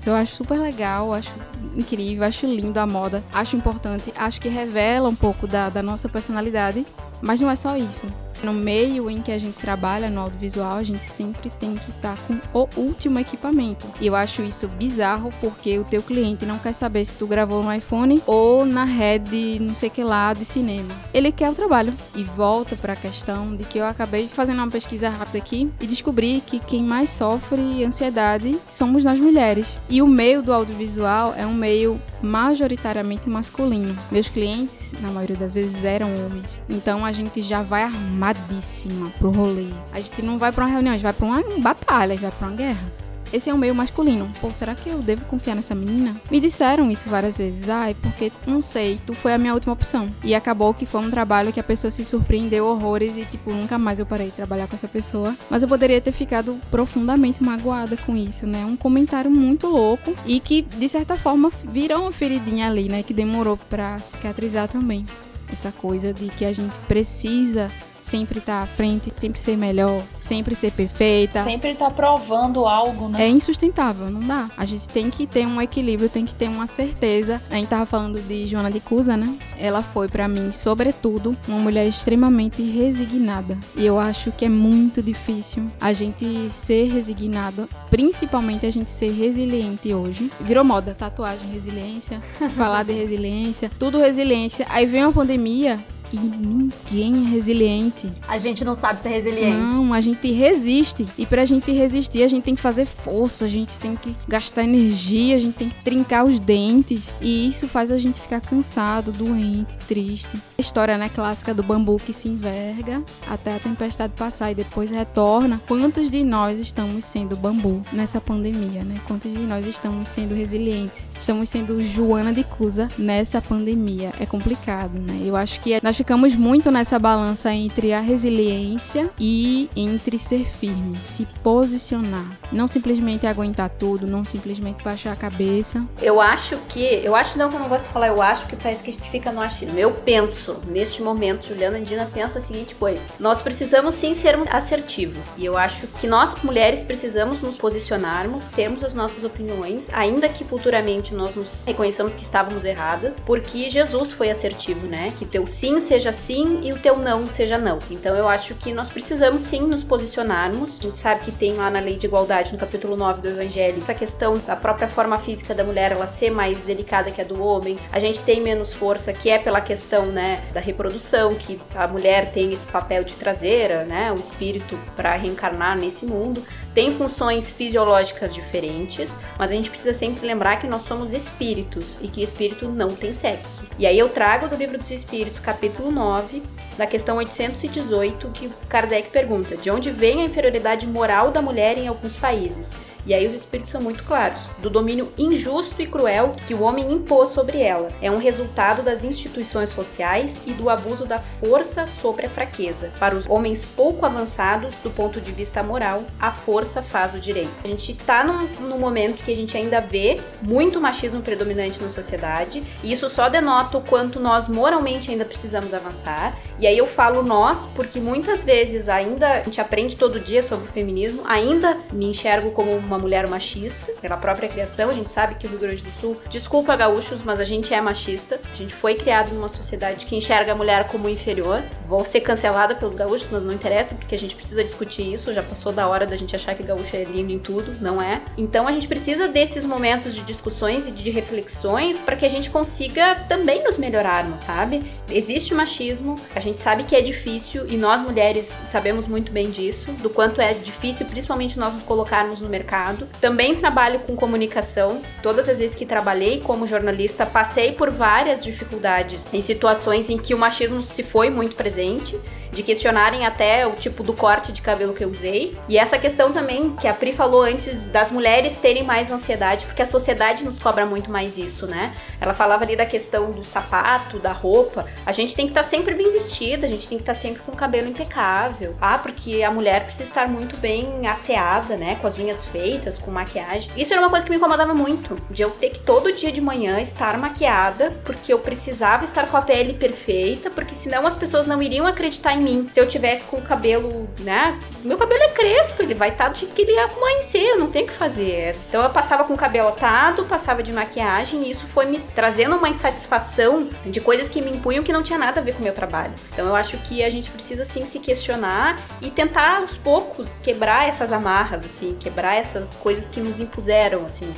eu acho super legal, acho incrível, acho lindo a moda, acho importante, acho que revela um pouco da, da nossa personalidade, mas não é só isso. No meio em que a gente trabalha no audiovisual, a gente sempre tem que estar tá com o último equipamento. E eu acho isso bizarro porque o teu cliente não quer saber se tu gravou no iPhone ou na rede, não sei que lá, de cinema. Ele quer o trabalho. E volta para a questão de que eu acabei fazendo uma pesquisa rápida aqui e descobri que quem mais sofre ansiedade somos nós mulheres. E o meio do audiovisual é um meio majoritariamente masculino. Meus clientes, na maioria das vezes, eram homens. Então a gente já vai armadíssima pro rolê. A gente não vai pra uma reunião, a gente vai pra uma batalha, a gente vai pra uma guerra esse é o meio masculino. Pô, será que eu devo confiar nessa menina? Me disseram isso várias vezes. Ai, porque não sei, tu foi a minha última opção. E acabou que foi um trabalho que a pessoa se surpreendeu horrores e, tipo, nunca mais eu parei de trabalhar com essa pessoa. Mas eu poderia ter ficado profundamente magoada com isso, né? Um comentário muito louco e que, de certa forma, virou uma feridinha ali, né? Que demorou pra cicatrizar também. Essa coisa de que a gente precisa sempre estar tá à frente, sempre ser melhor, sempre ser perfeita. Sempre estar tá provando algo, né? É insustentável, não dá. A gente tem que ter um equilíbrio, tem que ter uma certeza. A gente tava falando de Joana de Cusa, né? Ela foi para mim, sobretudo, uma mulher extremamente resignada. E eu acho que é muito difícil a gente ser resignado, principalmente a gente ser resiliente hoje. Virou moda, tatuagem, resiliência, falar de resiliência, tudo resiliência. Aí vem uma pandemia e ninguém é resiliente. A gente não sabe ser resiliente. Não, a gente resiste. E pra gente resistir, a gente tem que fazer força, a gente tem que gastar energia, a gente tem que trincar os dentes. E isso faz a gente ficar cansado, doente, triste. A história, né, clássica do bambu que se enverga até a tempestade passar e depois retorna. Quantos de nós estamos sendo bambu nessa pandemia, né? Quantos de nós estamos sendo resilientes? Estamos sendo Joana de Cusa nessa pandemia. É complicado, né? Eu acho que nós ficamos muito nessa balança entre a resiliência e entre ser firme, se posicionar. Não simplesmente aguentar tudo, não simplesmente baixar a cabeça. Eu acho que. Eu acho não que eu não gosto de falar, eu acho que parece que a gente fica no achismo. Eu penso, neste momento, Juliana Andina pensa a seguinte coisa: nós precisamos sim sermos assertivos. E eu acho que nós, mulheres, precisamos nos posicionarmos, termos as nossas opiniões, ainda que futuramente nós nos reconheçamos que estávamos erradas, porque Jesus foi assertivo, né? Que teu sim seja sim e o teu não seja não. Então eu acho que nós precisamos sim nos posicionarmos. A gente sabe que tem lá na Lei de Igualdade, no capítulo 9 do Evangelho, essa questão da própria forma física da mulher ela ser mais delicada que a do homem. A gente tem menos força, que é pela questão, né, da reprodução, que a mulher tem esse papel de traseira, né, o espírito para reencarnar nesse mundo. Tem funções fisiológicas diferentes, mas a gente precisa sempre lembrar que nós somos espíritos e que espírito não tem sexo. E aí eu trago do livro dos Espíritos, capítulo 9, da questão 818, que Kardec pergunta: de onde vem a inferioridade moral da mulher em alguns países? E aí os espíritos são muito claros, do domínio injusto e cruel que o homem impôs sobre ela. É um resultado das instituições sociais e do abuso da força sobre a fraqueza. Para os homens pouco avançados do ponto de vista moral, a força faz o direito. A gente está num, num momento que a gente ainda vê muito machismo predominante na sociedade, e isso só denota o quanto nós moralmente ainda precisamos avançar. E aí eu falo nós porque muitas vezes ainda a gente aprende todo dia sobre o feminismo, ainda me enxergo como uma mulher machista, pela própria criação. A gente sabe que o Rio Grande do Sul, desculpa gaúchos, mas a gente é machista. A gente foi criado numa sociedade que enxerga a mulher como inferior. Vou ser cancelada pelos gaúchos, mas não interessa, porque a gente precisa discutir isso. Já passou da hora da gente achar que gaúcho é lindo em tudo, não é? Então a gente precisa desses momentos de discussões e de reflexões para que a gente consiga também nos melhorarmos, sabe? Existe machismo, a gente sabe que é difícil e nós mulheres sabemos muito bem disso, do quanto é difícil, principalmente nós nos colocarmos no mercado mercado. Também trabalho com comunicação. Todas as vezes que trabalhei como jornalista, passei por várias dificuldades em situações em que o machismo se foi muito presente de questionarem até o tipo do corte de cabelo que eu usei. E essa questão também que a Pri falou antes das mulheres terem mais ansiedade, porque a sociedade nos cobra muito mais isso, né? Ela falava ali da questão do sapato, da roupa. A gente tem que estar tá sempre bem vestida, a gente tem que estar tá sempre com o cabelo impecável. Ah, porque a mulher precisa estar muito bem asseada, né? Com as unhas feitas, com maquiagem. Isso era uma coisa que me incomodava muito, de eu ter que todo dia de manhã estar maquiada, porque eu precisava estar com a pele perfeita, porque senão as pessoas não iriam acreditar em mim. Se eu tivesse com o cabelo, né? Meu cabelo é crespo, ele vai estar do jeito que ele amanhecer, eu não tenho o que fazer. Então eu passava com o cabelo atado, passava de maquiagem e isso foi me trazendo uma insatisfação de coisas que me impunham que não tinha nada a ver com o meu trabalho. Então eu acho que a gente precisa sim se questionar e tentar aos poucos quebrar essas amarras, assim, quebrar essas coisas que nos impuseram, assim.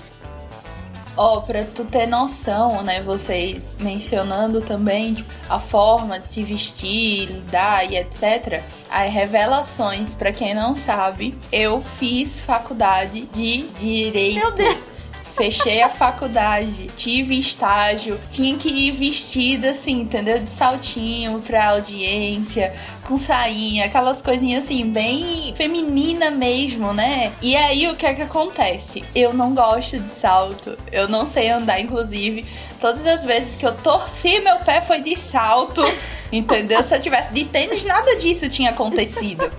Ó, oh, pra tu ter noção, né, vocês mencionando também tipo, a forma de se vestir, lidar e etc. As revelações, para quem não sabe, eu fiz faculdade de direito. Meu Deus! Fechei a faculdade, tive estágio, tinha que ir vestida assim, entendeu? De saltinho pra audiência, com sainha, aquelas coisinhas assim, bem feminina mesmo, né? E aí o que é que acontece? Eu não gosto de salto, eu não sei andar, inclusive. Todas as vezes que eu torci meu pé foi de salto, entendeu? Se eu tivesse de tênis, nada disso tinha acontecido.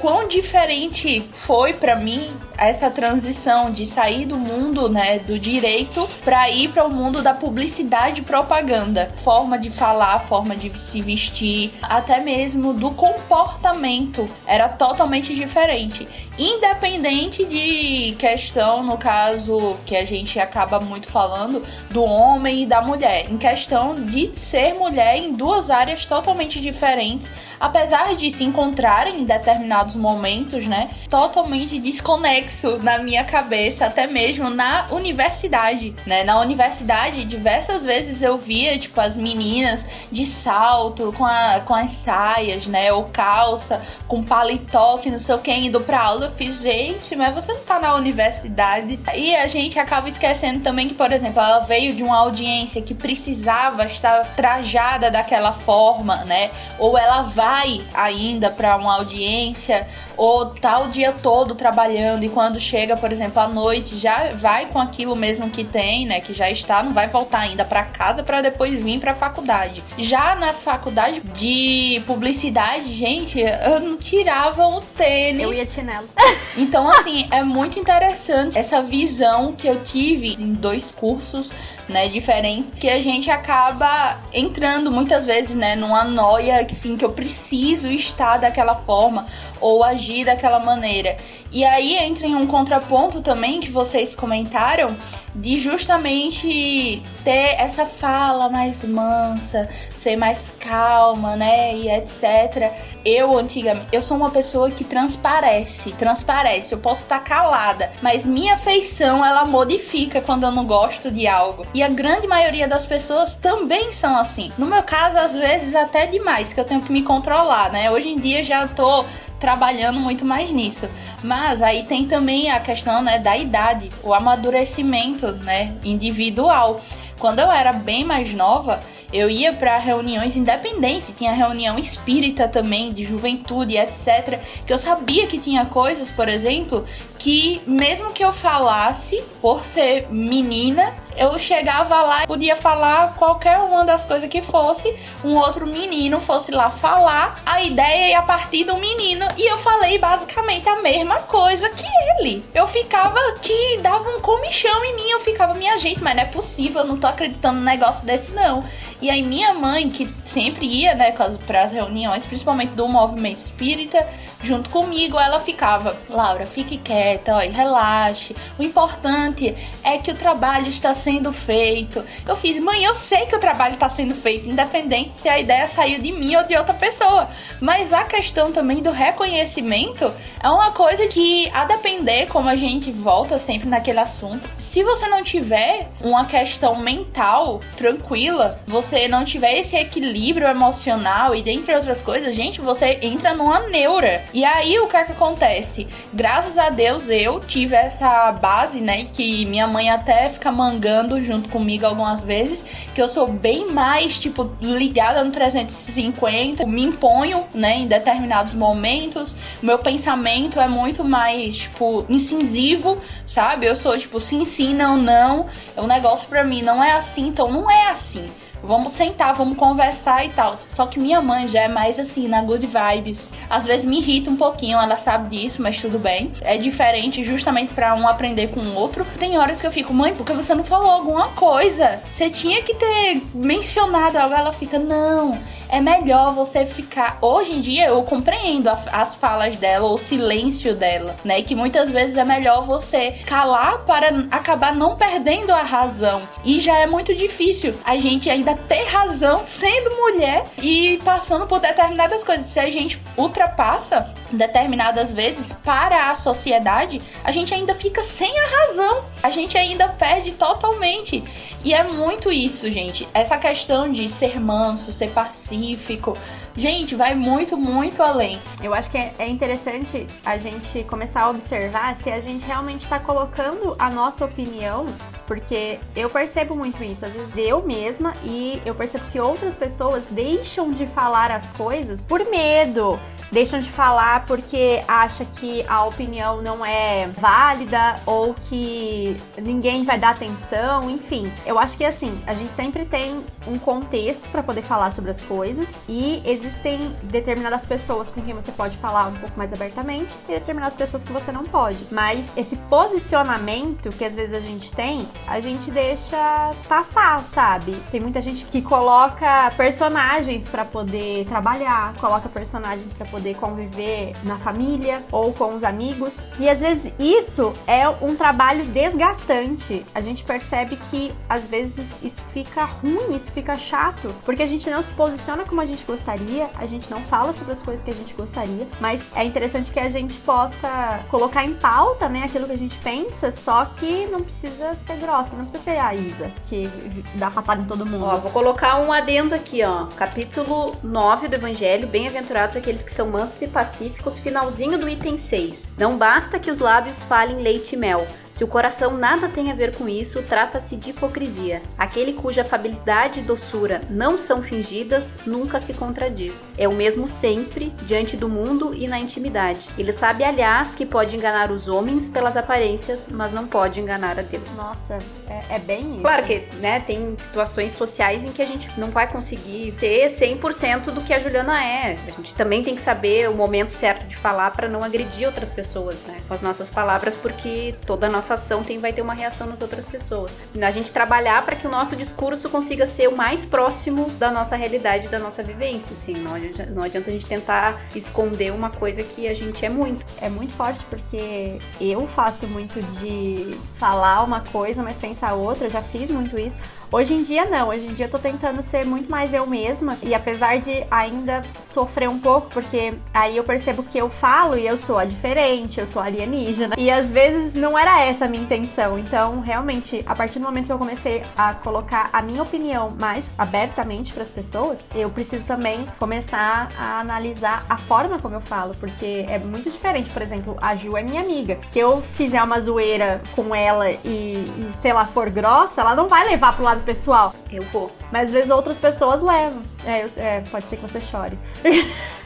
Quão diferente foi para mim essa transição de sair do mundo, né, do direito para ir para o mundo da publicidade e propaganda. Forma de falar, forma de se vestir, até mesmo do comportamento era totalmente diferente. Independente de questão, no caso que a gente acaba muito falando, do homem e da mulher. Em questão de ser mulher em duas áreas totalmente diferentes, apesar de se encontrarem em determinados momentos, né, totalmente desconexos isso na minha cabeça, até mesmo na universidade, né? Na universidade, diversas vezes eu via, tipo, as meninas de salto, com, a, com as saias, né? Ou calça, com paletó, que não sei o que, indo pra aula. Eu fiz, gente, mas você não tá na universidade. E a gente acaba esquecendo também que, por exemplo, ela veio de uma audiência que precisava estar trajada daquela forma, né? Ou ela vai ainda para uma audiência, ou tá o dia todo trabalhando e quando chega, por exemplo, à noite, já vai com aquilo mesmo que tem, né, que já está, não vai voltar ainda para casa para depois vir para a faculdade. Já na faculdade de publicidade, gente, eu não tirava o tênis. Eu ia chinelo. Então, assim, é muito interessante essa visão que eu tive em dois cursos né, diferentes, que a gente acaba entrando muitas vezes, né, numa noia, assim, que eu preciso estar daquela forma, ou agir daquela maneira. E aí entra em um contraponto também que vocês comentaram de justamente ter essa fala mais mansa, ser mais calma, né, e etc. Eu antigamente, eu sou uma pessoa que transparece, transparece. Eu posso estar calada, mas minha feição ela modifica quando eu não gosto de algo. E a grande maioria das pessoas também são assim. No meu caso, às vezes até demais, que eu tenho que me controlar, né? Hoje em dia já tô trabalhando muito mais nisso. Mas aí tem também a questão, né, da idade, o amadurecimento, né, individual. Quando eu era bem mais nova, eu ia para reuniões independentes, tinha reunião espírita também, de juventude, etc. Que eu sabia que tinha coisas, por exemplo, que mesmo que eu falasse, por ser menina, eu chegava lá podia falar qualquer uma das coisas que fosse, um outro menino fosse lá falar, a ideia ia partir do menino e eu falei basicamente a mesma coisa que ele. Eu ficava que dava um comichão em mim, eu ficava, minha gente, mas não é possível, eu não tô acreditando num negócio desse não. E aí minha mãe, que sempre ia, né, para as reuniões, principalmente do movimento espírita, junto comigo, ela ficava, Laura, fique quieta, ó, relaxe. O importante é que o trabalho está sendo feito. Eu fiz, mãe, eu sei que o trabalho está sendo feito, independente se a ideia saiu de mim ou de outra pessoa. Mas a questão também do reconhecimento é uma coisa que, a depender, como a gente volta sempre naquele assunto, se você não tiver uma questão mental tranquila, você não tiver esse equilíbrio emocional e dentre outras coisas, gente, você entra numa neura. E aí o que é que acontece? Graças a Deus eu tive essa base, né, que minha mãe até fica mangando junto comigo algumas vezes, que eu sou bem mais tipo ligada no 350, me imponho, né, em determinados momentos. Meu pensamento é muito mais tipo incisivo, sabe? Eu sou tipo sim, sim, não, não. O negócio para mim não é assim, então não é assim. Vamos sentar, vamos conversar e tal. Só que minha mãe já é mais assim, na good vibes. Às vezes me irrita um pouquinho, ela sabe disso, mas tudo bem. É diferente justamente para um aprender com o outro. Tem horas que eu fico, mãe, por que você não falou alguma coisa? Você tinha que ter mencionado algo. Ela fica, não é melhor você ficar. Hoje em dia eu compreendo as falas dela, o silêncio dela, né? Que muitas vezes é melhor você calar para acabar não perdendo a razão. E já é muito difícil a gente ainda ter razão sendo mulher e passando por determinadas coisas. Se a gente ultrapassa determinadas vezes para a sociedade, a gente ainda fica sem a razão. A gente ainda perde totalmente. E é muito isso, gente. Essa questão de ser manso, ser pacífico. Gente, vai muito, muito além. Eu acho que é, é interessante a gente começar a observar se a gente realmente está colocando a nossa opinião porque eu percebo muito isso, às vezes eu mesma e eu percebo que outras pessoas deixam de falar as coisas por medo, deixam de falar porque acha que a opinião não é válida ou que ninguém vai dar atenção, enfim. Eu acho que assim, a gente sempre tem um contexto para poder falar sobre as coisas e existem determinadas pessoas com quem você pode falar um pouco mais abertamente e determinadas pessoas que você não pode. Mas esse posicionamento que às vezes a gente tem a gente deixa passar, sabe? Tem muita gente que coloca personagens para poder trabalhar, coloca personagens para poder conviver na família ou com os amigos. E às vezes isso é um trabalho desgastante. A gente percebe que às vezes isso fica ruim, isso fica chato, porque a gente não se posiciona como a gente gostaria, a gente não fala sobre as coisas que a gente gostaria, mas é interessante que a gente possa colocar em pauta, né, aquilo que a gente pensa, só que não precisa ser grossa, não precisa ser a Isa, que dá patada em todo mundo. Ó, vou colocar um adendo aqui, ó. Capítulo 9 do Evangelho, bem-aventurados aqueles que são mansos e pacíficos, finalzinho do item 6. Não basta que os lábios falem leite e mel, se o coração nada tem a ver com isso, trata-se de hipocrisia. Aquele cuja afabilidade e doçura não são fingidas nunca se contradiz. É o mesmo sempre, diante do mundo e na intimidade. Ele sabe, aliás, que pode enganar os homens pelas aparências, mas não pode enganar a Deus. Nossa, é, é bem isso. Claro que, né, tem situações sociais em que a gente não vai conseguir ser 100% do que a Juliana é. A gente também tem que saber o momento certo de falar para não agredir outras pessoas, né, com as nossas palavras, porque toda a nossa nossa ação tem, vai ter uma reação nas outras pessoas. A gente trabalhar para que o nosso discurso consiga ser o mais próximo da nossa realidade, da nossa vivência, assim. Não adianta, não adianta a gente tentar esconder uma coisa que a gente é muito. É muito forte porque eu faço muito de falar uma coisa, mas pensar outra, eu já fiz muito isso. Hoje em dia não, hoje em dia eu tô tentando ser muito mais eu mesma e apesar de ainda sofrer um pouco, porque aí eu percebo que eu falo e eu sou a diferente, eu sou alienígena e às vezes não era essa a minha intenção. Então, realmente, a partir do momento que eu comecei a colocar a minha opinião mais abertamente para as pessoas, eu preciso também começar a analisar a forma como eu falo, porque é muito diferente. Por exemplo, a Ju é minha amiga. Se eu fizer uma zoeira com ela e, e sei lá, for grossa, ela não vai levar pro lado pessoal. Eu vou. Mas às vezes outras pessoas levam. É, eu- é, pode ser que você chore.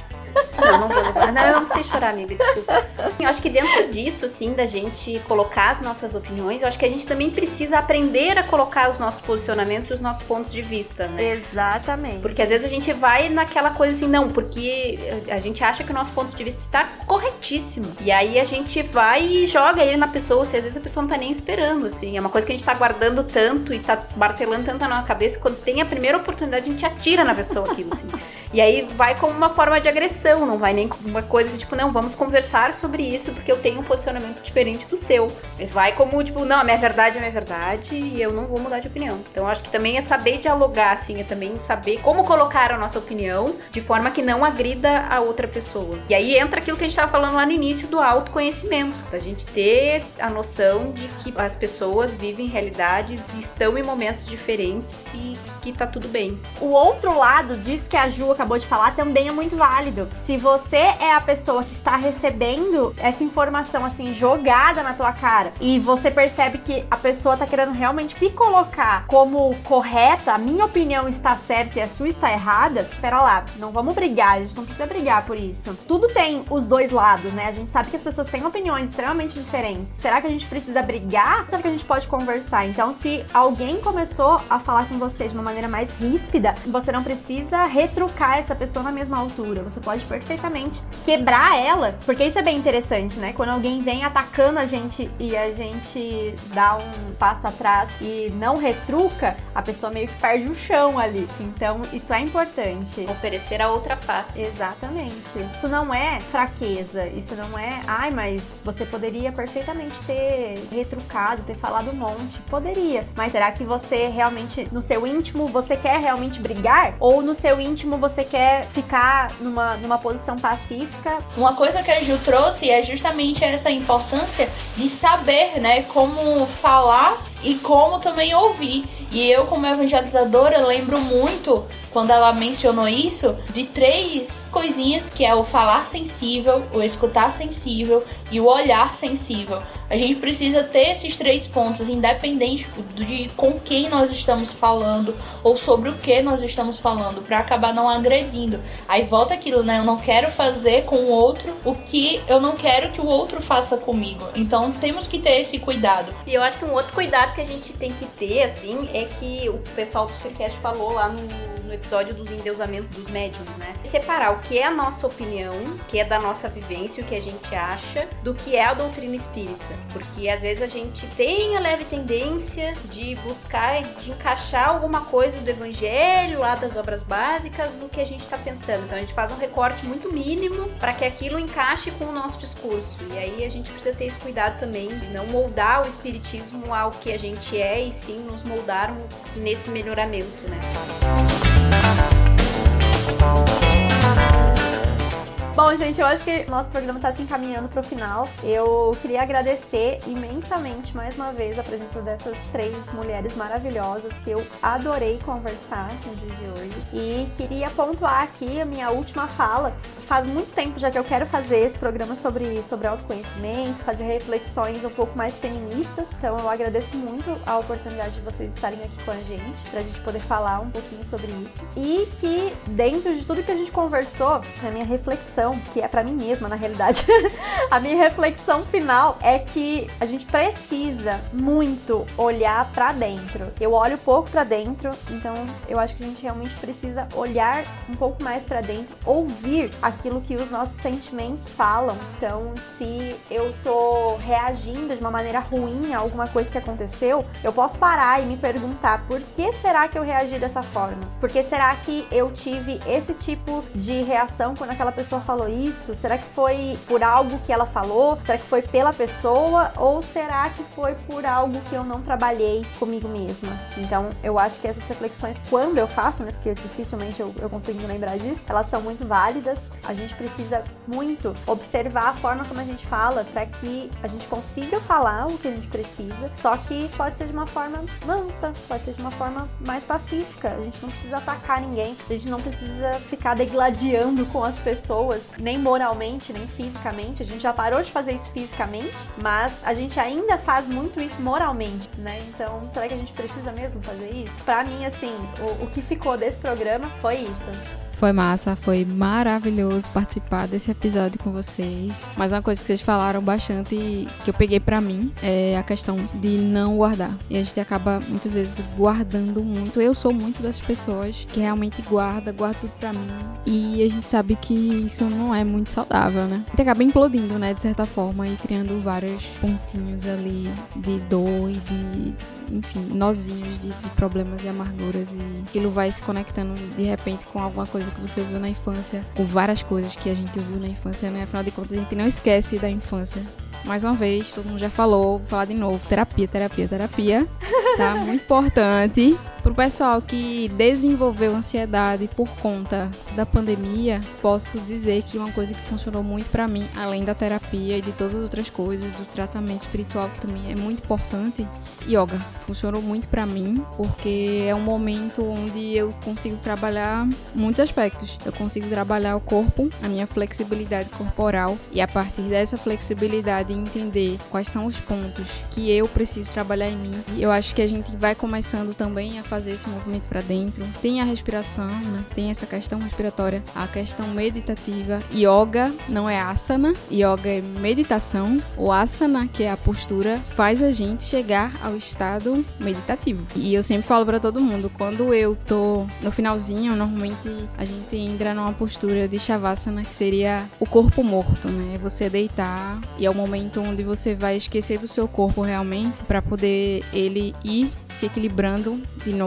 Não, não vou levar. Não, eu não sei chorar, amiga, desculpa. Eu acho que dentro disso, assim, da gente colocar as nossas opiniões, eu acho que a gente também precisa aprender a colocar os nossos posicionamentos e os nossos pontos de vista, né? Exatamente. Porque às vezes a gente vai naquela coisa assim, não, porque a gente acha que o nosso ponto de vista está corretíssimo. E aí a gente vai e joga ele na pessoa, se às vezes a pessoa não tá nem esperando, assim. É uma coisa que a gente tá guardando tanto e tá martelando tanto na nossa cabeça, quando tem a primeira oportunidade, a gente atira na pessoa aquilo, assim. E aí vai como uma forma de agressão, não vai nem como uma coisa assim, tipo, não, vamos conversar sobre isso porque eu tenho um posicionamento diferente do seu. Vai como, tipo, não, a minha verdade é a minha verdade e eu não vou mudar de opinião. Então acho que também é saber dialogar, assim, é também saber como colocar a nossa opinião de forma que não agrida a outra pessoa. E aí entra aquilo que a gente tava falando lá no início do autoconhecimento, da gente ter a noção de que as pessoas vivem realidades e estão em momentos diferentes e que tá tudo bem. O outro lado disso que a Ju acabou de falar também é muito válido. Se você é a pessoa que está recebendo essa informação assim jogada na tua cara e você percebe que a pessoa tá querendo realmente se colocar como correta, a minha opinião está certa e a sua está errada, espera lá, não vamos brigar, a gente não precisa brigar por isso. Tudo tem os dois lados, né? A gente sabe que as pessoas têm opiniões extremamente diferentes. Será que a gente precisa brigar? Será que a gente pode conversar? Então, se alguém começou a falar com você de uma maneira mais ríspida, você não precisa retrucar essa pessoa na mesma altura. Você pode perfeitamente quebrar ela, porque isso é bem interessante, né? Quando alguém vem atacando a gente e a gente dá um passo atrás e não retruca, a pessoa meio que perde o chão ali. Então, isso é importante. Oferecer a outra face. Exatamente. Isso não é fraqueza, isso não é, ai, mas você poderia perfeitamente ter retrucado, ter falado um monte. Poderia. Mas será que você realmente, no seu íntimo, você quer realmente brigar? Ou no seu íntimo você quer ficar numa, numa posição pacífica? Uma coisa que a Ju trouxe é justamente essa importância de saber, né, como falar e como também ouvir. E eu, como evangelizadora, lembro muito quando ela mencionou isso de três coisinhas que é o falar sensível, o escutar sensível e o olhar sensível. A gente precisa ter esses três pontos, independente de com quem nós estamos falando ou sobre o que nós estamos falando, para acabar não agredindo. Aí volta aquilo, né? Eu não quero fazer com o outro o que eu não quero que o outro faça comigo. Então temos que ter esse cuidado. E eu acho que um outro cuidado que a gente tem que ter, assim, é que o pessoal do Freecast falou lá no, no episódio dos endeusamentos dos médiums, né? Separar o que é a nossa opinião, o que é da nossa vivência, o que a gente acha, do que é a doutrina espírita. Porque às vezes a gente tem a leve tendência de buscar, de encaixar alguma coisa do evangelho, lá das obras básicas, no que a gente tá pensando. Então a gente faz um recorte muito mínimo para que aquilo encaixe com o nosso discurso. E aí a gente precisa ter esse cuidado também de não moldar o espiritismo ao que a gente é e sim nos moldarmos nesse melhoramento, né? Bom, gente, eu acho que nosso programa está se encaminhando para o final. Eu queria agradecer imensamente mais uma vez a presença dessas três mulheres maravilhosas que eu adorei conversar no dia de hoje. E queria pontuar aqui a minha última fala. Faz muito tempo já que eu quero fazer esse programa sobre, sobre autoconhecimento, fazer reflexões um pouco mais feministas. Então eu agradeço muito a oportunidade de vocês estarem aqui com a gente, para a gente poder falar um pouquinho sobre isso. E que dentro de tudo que a gente conversou, na minha reflexão, reflexão, que é para mim mesma, na realidade, a minha reflexão final é que a gente precisa muito olhar para dentro. Eu olho pouco para dentro, então eu acho que a gente realmente precisa olhar um pouco mais para dentro, ouvir aquilo que os nossos sentimentos falam. Então, se eu tô reagindo de uma maneira ruim a alguma coisa que aconteceu, eu posso parar e me perguntar por que será que eu reagi dessa forma? Por que será que eu tive esse tipo de reação quando aquela pessoa falou isso? Será que foi por algo que ela falou? Será que foi pela pessoa? Ou será que foi por algo que eu não trabalhei comigo mesma? Então, eu acho que essas reflexões, quando eu faço, né? Porque dificilmente eu, eu consigo me lembrar disso, elas são muito válidas. A gente precisa muito observar a forma como a gente fala para que a gente consiga falar o que a gente precisa, só que pode ser de uma forma mansa, pode ser de uma forma mais pacífica. A gente não precisa atacar ninguém, a gente não precisa ficar degladiando com as pessoas, nem moralmente, nem fisicamente. A gente já parou de fazer isso fisicamente, mas a gente ainda faz muito isso moralmente, né? Então, será que a gente precisa mesmo fazer isso? Para mim, assim, o, o que ficou desse programa foi isso. Foi massa, foi maravilhoso participar desse episódio com vocês. Mas uma coisa que vocês falaram bastante que eu peguei para mim é a questão de não guardar. E a gente acaba muitas vezes guardando muito. Eu sou muito das pessoas que realmente guarda, guarda tudo pra mim. E a gente sabe que isso não é muito saudável, né? A gente acaba implodindo, né, de certa forma, e criando vários pontinhos ali de dor e de, enfim, nozinhos de, de problemas e amarguras. E aquilo vai se conectando de repente com alguma coisa que você ouviu na infância, com várias coisas que a gente ouviu na infância, né? Afinal de contas, a gente não esquece da infância. Mais uma vez, todo mundo já falou, vou falar de novo. Terapia, terapia, terapia. Tá? Muito importante. Pro pessoal que desenvolveu ansiedade por conta da pandemia, posso dizer que uma coisa que funcionou muito para mim, além da terapia e de todas as outras coisas, do tratamento espiritual que também é muito importante, yoga. Funcionou muito para mim, porque é um momento onde eu consigo trabalhar muitos aspectos. Eu consigo trabalhar o corpo, a minha flexibilidade corporal e a partir dessa flexibilidade entender quais são os pontos que eu preciso trabalhar em mim. E eu acho que a gente vai começando também a fazer esse movimento para dentro. Tem a respiração, né? Tem essa questão respiratória, a questão meditativa. Yoga não é asana, yoga é meditação. O asana, que é a postura, faz a gente chegar ao estado meditativo. E eu sempre falo para todo mundo, quando eu tô no finalzinho, normalmente a gente entra numa postura de shavasana, que seria o corpo morto, né? Você deitar e é o momento onde você vai esquecer do seu corpo realmente para poder ele ir se equilibrando de novo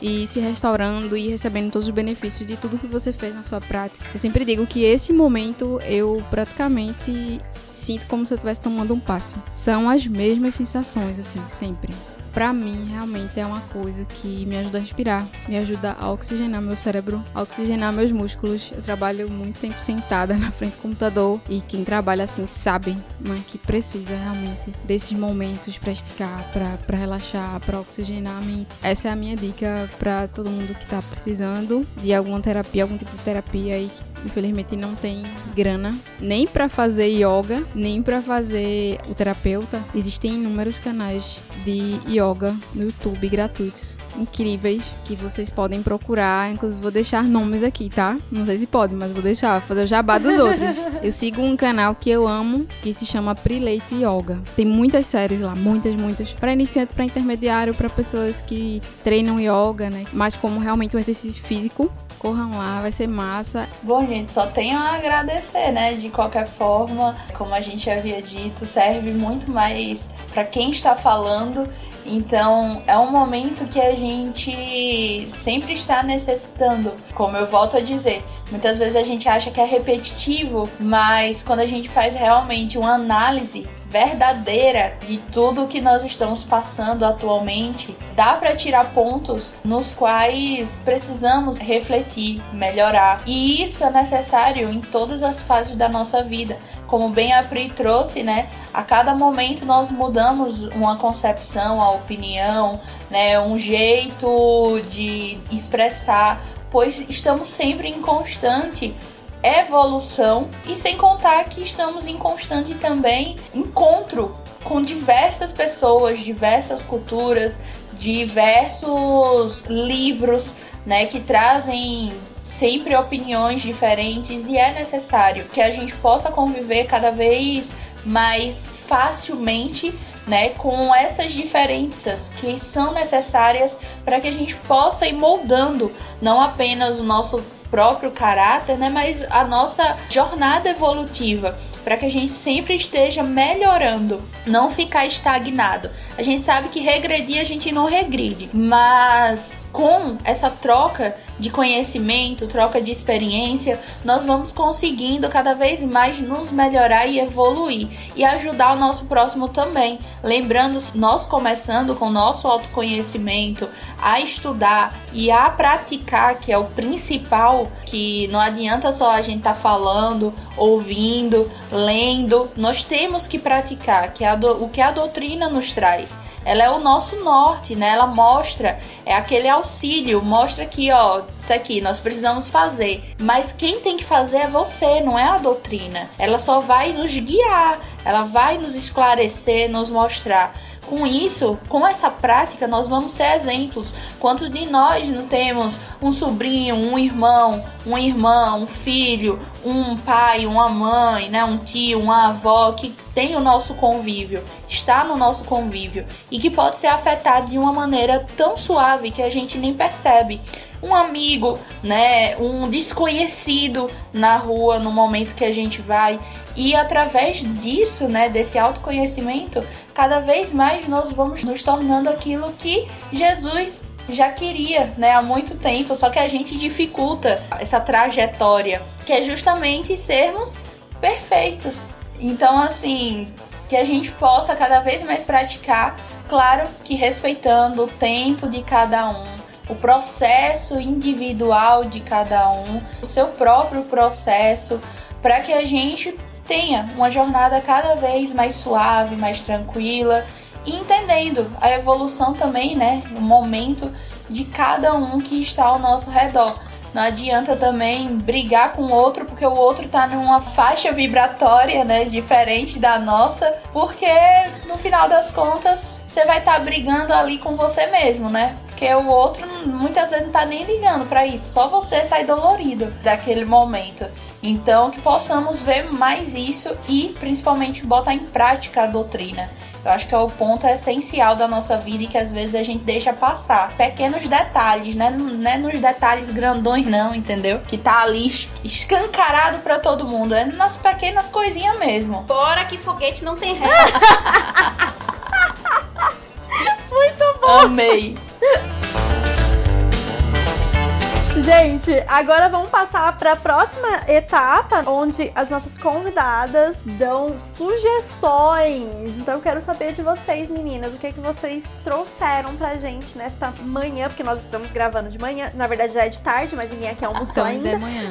e se restaurando e recebendo todos os benefícios de tudo que você fez na sua prática. Eu sempre digo que esse momento eu praticamente sinto como se eu estivesse tomando um passe. São as mesmas sensações, assim, sempre para mim realmente é uma coisa que me ajuda a respirar, me ajuda a oxigenar meu cérebro, a oxigenar meus músculos. Eu trabalho muito tempo sentada na frente do computador e quem trabalha assim sabe, né, que precisa realmente desses momentos para esticar, para relaxar, para oxigenar a mente. Essa é a minha dica para todo mundo que tá precisando de alguma terapia, algum tipo de terapia e que infelizmente não tem grana nem para fazer yoga, nem para fazer o terapeuta. Existem inúmeros canais de yoga no YouTube gratuitos, incríveis, que vocês podem procurar. Inclusive, vou deixar nomes aqui, tá? Não sei se pode, mas vou deixar, fazer o jabá dos outros. Eu sigo um canal que eu amo, que se chama Prelate Yoga. Tem muitas séries lá, muitas, muitas. Para iniciante, para intermediário, para pessoas que treinam yoga, né? Mas como realmente um exercício físico, corram lá, vai ser massa. Bom, gente, só tenho a agradecer, né? De qualquer forma, como a gente havia dito, serve muito mais para quem está falando. Então, é um momento que a gente sempre está necessitando. Como eu volto a dizer, muitas vezes a gente acha que é repetitivo, mas quando a gente faz realmente uma análise verdadeira de tudo que nós estamos passando atualmente, dá para tirar pontos nos quais precisamos refletir, melhorar. E isso é necessário em todas as fases da nossa vida. Como bem a Pri trouxe, né? A cada momento nós mudamos uma concepção, a opinião, né, um jeito de expressar, pois estamos sempre em constante evolução e sem contar que estamos em constante também encontro com diversas pessoas, diversas culturas, diversos livros, né, que trazem sempre opiniões diferentes e é necessário que a gente possa conviver cada vez mais facilmente né, com essas diferenças que são necessárias para que a gente possa ir moldando não apenas o nosso próprio caráter, né, mas a nossa jornada evolutiva, para que a gente sempre esteja melhorando, não ficar estagnado. A gente sabe que regredir a gente não regride, mas com essa troca de conhecimento, troca de experiência, nós vamos conseguindo cada vez mais nos melhorar e evoluir e ajudar o nosso próximo também. Lembrando, nós começando com o nosso autoconhecimento, a estudar e a praticar, que é o principal, que não adianta só a gente estar tá falando, ouvindo, lendo, nós temos que praticar, que do, o que a doutrina nos traz ela é o nosso norte, né? Ela mostra, é aquele auxílio, mostra aqui, ó, isso aqui nós precisamos fazer. Mas quem tem que fazer é você, não é a doutrina. Ela só vai nos guiar, ela vai nos esclarecer, nos mostrar. Com isso, com essa prática, nós vamos ser exemplos. Quantos de nós não temos um sobrinho, um irmão, uma irmã, um filho, um pai, uma mãe, né, um tio, uma avó que tem o nosso convívio, está no nosso convívio e que pode ser afetado de uma maneira tão suave que a gente nem percebe um amigo, né, um desconhecido na rua no momento que a gente vai. E através disso, né, desse autoconhecimento, cada vez mais nós vamos nos tornando aquilo que Jesus já queria, né, há muito tempo, só que a gente dificulta essa trajetória, que é justamente sermos perfeitos. Então, assim, que a gente possa cada vez mais praticar, claro que respeitando o tempo de cada um, o processo individual de cada um, o seu próprio processo, para que a gente tenha uma jornada cada vez mais suave, mais tranquila e entendendo a evolução também, né, o momento de cada um que está ao nosso redor. Não adianta também brigar com o outro porque o outro tá numa faixa vibratória, né, diferente da nossa, porque no final das contas você vai estar tá brigando ali com você mesmo, né? Porque o outro muitas vezes não tá nem ligando para isso, só você sai dolorido daquele momento. Então, que possamos ver mais isso e principalmente botar em prática a doutrina. Eu acho que é o ponto essencial da nossa vida e que às vezes a gente deixa passar. Pequenos detalhes, né? Não é nos detalhes grandões, não, entendeu? Que tá ali escancarado para todo mundo. É nas pequenas coisinhas mesmo. Bora que foguete não tem ré. Muito bom! Amei! Gente, agora vamos passar para a próxima etapa, onde as nossas convidadas dão sugestões. Então eu quero saber de vocês, meninas, o que, é que vocês trouxeram pra gente nesta manhã, porque nós estamos gravando de manhã. Na verdade já é de tarde, mas ninguém aqui almoçou então, ainda. ainda é manhã.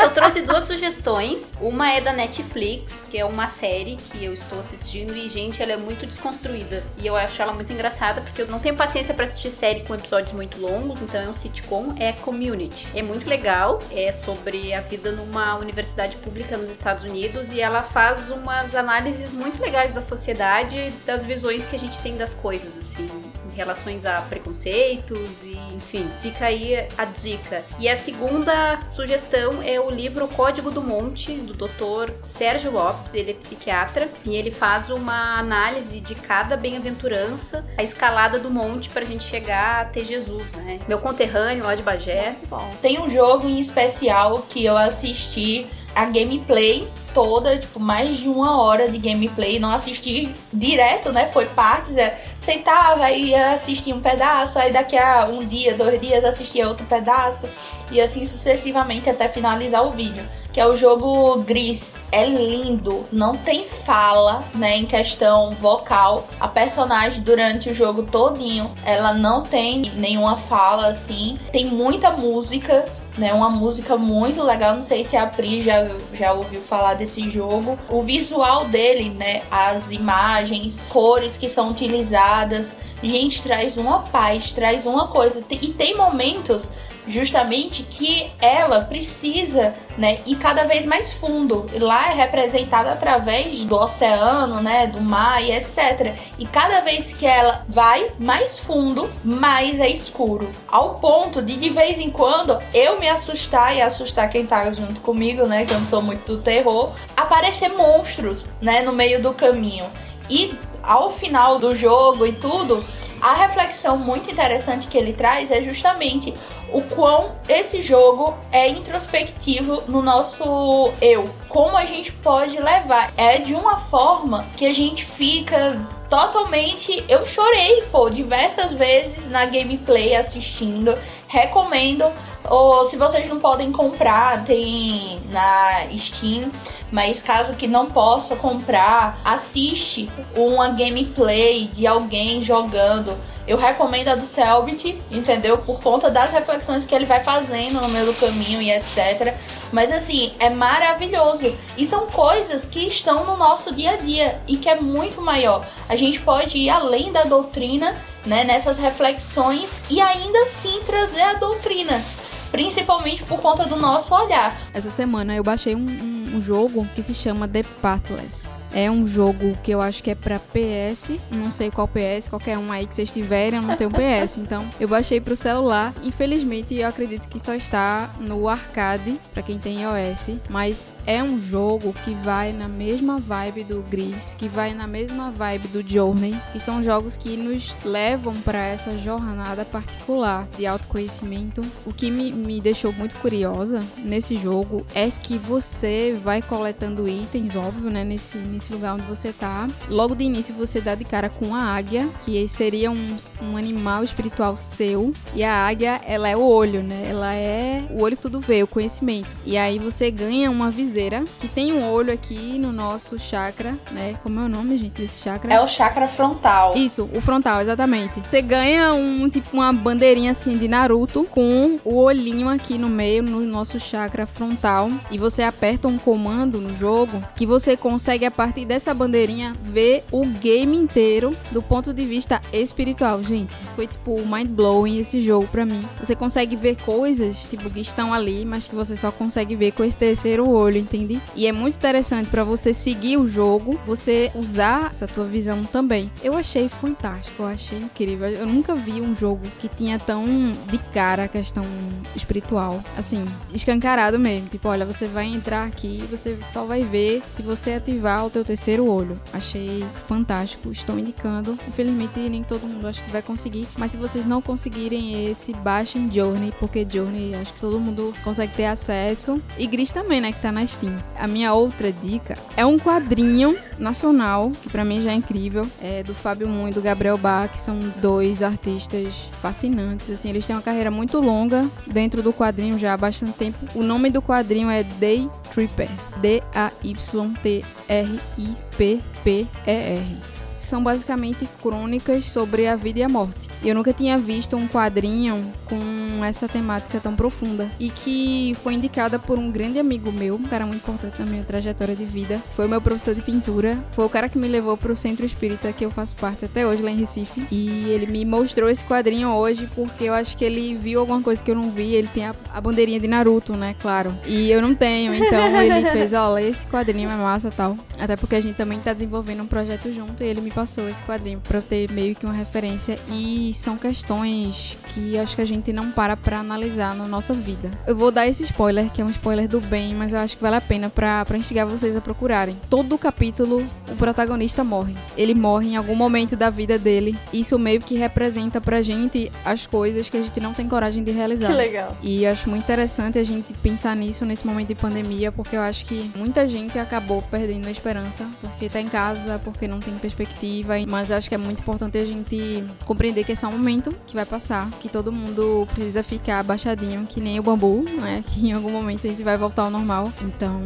eu trouxe duas sugestões. Uma é da Netflix, que é uma série que eu estou assistindo e, gente, ela é muito desconstruída. E eu acho ela muito engraçada, porque eu não tenho paciência para assistir série com episódios muito longos, então é um sitcom, é Community Community. É muito legal, é sobre a vida numa universidade pública nos Estados Unidos e ela faz umas análises muito legais da sociedade, das visões que a gente tem das coisas, assim, em relações a preconceitos e, enfim, fica aí a dica. E a segunda sugestão é o livro Código do Monte, do Dr. Sérgio Lopes, ele é psiquiatra, e ele faz uma análise de cada bem-aventurança, a escalada do monte para a gente chegar a ter Jesus, né? Meu conterrâneo lá de Bagé, bom. Tem um jogo em especial que eu assisti a gameplay toda, tipo, mais de uma hora de gameplay. Não assisti direto, né? Foi partes. É, sentava e ia assistir um pedaço, aí daqui a um dia, dois dias assistia outro pedaço. E assim sucessivamente até finalizar o vídeo. Que é o jogo Gris. É lindo, não tem fala, né? Em questão vocal. A personagem durante o jogo todinho, ela não tem nenhuma fala assim. Tem muita música né? Uma música muito legal. Não sei se a Pri já, já ouviu falar desse jogo. O visual dele, né? As imagens, cores que são utilizadas. Gente, traz uma paz, traz uma coisa. E tem momentos justamente que ela precisa, né, ir cada vez mais fundo. Lá é representada através do oceano, né, do mar e etc. E cada vez que ela vai mais fundo, mais é escuro. Ao ponto de de vez em quando eu me assustar e assustar quem tá junto comigo, né, que eu não sou muito do terror, aparecer monstros, né, no meio do caminho. E ao final do jogo e tudo, a reflexão muito interessante que ele traz é justamente o quão esse jogo é introspectivo no nosso eu. Como a gente pode levar. É de uma forma que a gente fica totalmente. Eu chorei, pô, diversas vezes na gameplay assistindo. Recomendo. Ou se vocês não podem comprar, tem na Steam mas caso que não possa comprar, assiste uma gameplay de alguém jogando. Eu recomendo a do Selbit, entendeu? Por conta das reflexões que ele vai fazendo no meio do caminho e etc. Mas assim, é maravilhoso. E são coisas que estão no nosso dia a dia e que é muito maior. A gente pode ir além da doutrina, né, nessas reflexões e ainda assim trazer a doutrina, principalmente por conta do nosso olhar. Essa semana eu baixei um, um, um jogo que se chama The Pathless. É um jogo que eu acho que é pra PS. Não sei qual PS, qualquer um aí que vocês tiverem, eu não tenho PS. Então eu baixei pro celular. Infelizmente, eu acredito que só está no arcade, para quem tem iOS. Mas é um jogo que vai na mesma vibe do Gris, que vai na mesma vibe do Journey, que são jogos que nos levam para essa jornada particular de autoconhecimento. O que me, me deixou muito curiosa nesse jogo é que você vai coletando itens, óbvio, né? Nesse, nesse lugar onde você tá. Logo de início você dá de cara com a águia, que seria um, um animal espiritual seu. E a águia, ela é o olho, né? Ela é o olho que tudo vê, o conhecimento. E aí você ganha uma viseira que tem um olho aqui no nosso chakra, né? Como é o nome, gente, desse chakra? É o chakra frontal. Isso, o frontal, exatamente. Você ganha um tipo uma bandeirinha assim de Naruto com o olhinho aqui no meio no nosso chakra frontal e você aperta um comando no jogo que você consegue a partir dessa bandeirinha ver o game inteiro do ponto de vista espiritual, gente. Foi tipo mind blowing esse jogo para mim. Você consegue ver coisas tipo que estão ali, mas que você só consegue ver com esse terceiro olho, entende? E é muito interessante para você seguir o jogo, você usar essa tua visão também. Eu achei fantástico, eu achei incrível. Eu nunca vi um jogo que tinha tão de cara a questão espiritual, assim, escancarado mesmo. Tipo, olha, você vai entrar aqui, você só vai ver se você ativar o teu terceiro olho. Achei fantástico, estou indicando. Infelizmente nem todo mundo acho que vai conseguir, mas se vocês não conseguirem esse, baixem Journey, porque Journey acho que todo mundo consegue ter acesso. E Gris também, né, que tá na Steam. A minha outra dica é um quadrinho nacional, que para mim já é incrível, é do Fábio Moon e do Gabriel Bach, que são dois artistas fascinantes, assim, eles têm uma carreira muito longa dentro do quadrinho já há bastante tempo. O nome do quadrinho é Day Tripper, D-A-Y-T-R-I-P-P-E-R são basicamente crônicas sobre a vida e a morte. Eu nunca tinha visto um quadrinho com essa temática tão profunda e que foi indicada por um grande amigo meu, um cara muito importante na minha trajetória de vida. Foi o meu professor de pintura, foi o cara que me levou para o centro espírita que eu faço parte até hoje lá em Recife e ele me mostrou esse quadrinho hoje porque eu acho que ele viu alguma coisa que eu não vi. Ele tem a, a bandeirinha de Naruto, né? Claro. E eu não tenho, então ele fez, olha, esse quadrinho é massa tal. Até porque a gente também tá desenvolvendo um projeto junto e ele me passou esse quadrinho para eu ter meio que uma referência e são questões que acho que a gente não para para analisar na nossa vida. Eu vou dar esse spoiler, que é um spoiler do bem, mas eu acho que vale a pena para instigar vocês a procurarem. Todo o capítulo, o protagonista morre. Ele morre em algum momento da vida dele. Isso meio que representa pra gente as coisas que a gente não tem coragem de realizar. Que legal. E acho muito interessante a gente pensar nisso nesse momento de pandemia, porque eu acho que muita gente acabou perdendo a esperança, porque tá em casa, porque não tem perspectiva. Mas eu acho que é muito importante a gente compreender que é só um momento que vai passar, que todo mundo precisa ficar abaixadinho, que nem o bambu, né? Que em algum momento a gente vai voltar ao normal. Então,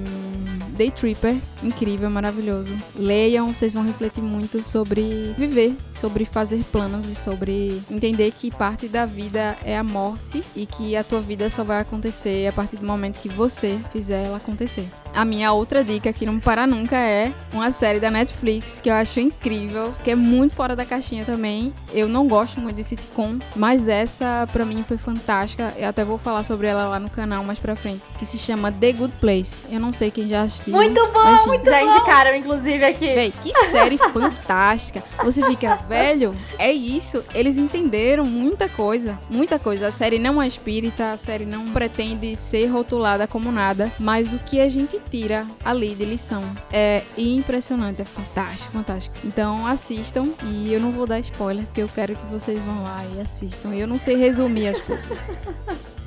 Day Tripper, incrível, maravilhoso. Leiam, vocês vão refletir muito sobre viver, sobre fazer planos e sobre entender que parte da vida é a morte e que a tua vida só vai acontecer a partir do momento que você fizer ela acontecer. A minha outra dica que não para nunca é uma série da Netflix que eu acho incrível, que é muito fora da caixinha também. Eu não gosto muito de sitcom, mas essa pra mim foi fantástica. Eu até vou falar sobre ela lá no canal mais pra frente, que se chama The Good Place. Eu não sei quem já assistiu. Muito bom, mas, muito Já bom. indicaram, inclusive, aqui. Véi, que série fantástica. Você fica, velho, é isso. Eles entenderam muita coisa, muita coisa. A série não é espírita, a série não pretende ser rotulada como nada, mas o que a gente tira ali de lição é impressionante, é fantástico, fantástico. Então assistam e eu não vou dar spoiler, porque eu quero que vocês vão lá e assistam. Eu não sei resumir as coisas.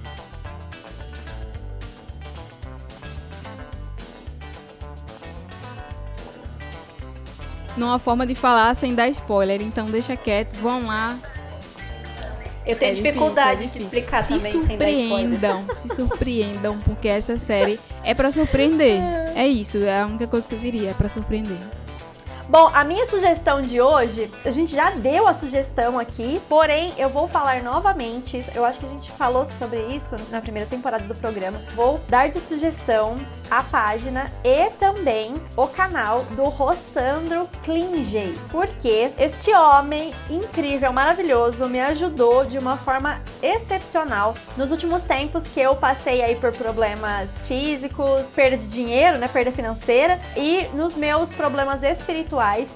numa forma de falar sem dar spoiler. Então deixa quieto, vão lá. Eu tenho é dificuldade difícil, é difícil. de explicar se também surpreendam, se surpreendam, porque essa série é para surpreender. É isso, é a única coisa que eu diria, é para surpreender. Bom, a minha sugestão de hoje, a gente já deu a sugestão aqui, porém eu vou falar novamente. Eu acho que a gente falou sobre isso na primeira temporada do programa. Vou dar de sugestão a página e também o canal do Rossandro Klingey, porque este homem incrível, maravilhoso, me ajudou de uma forma excepcional nos últimos tempos que eu passei aí por problemas físicos, perda de dinheiro, né, perda financeira e nos meus problemas espirituais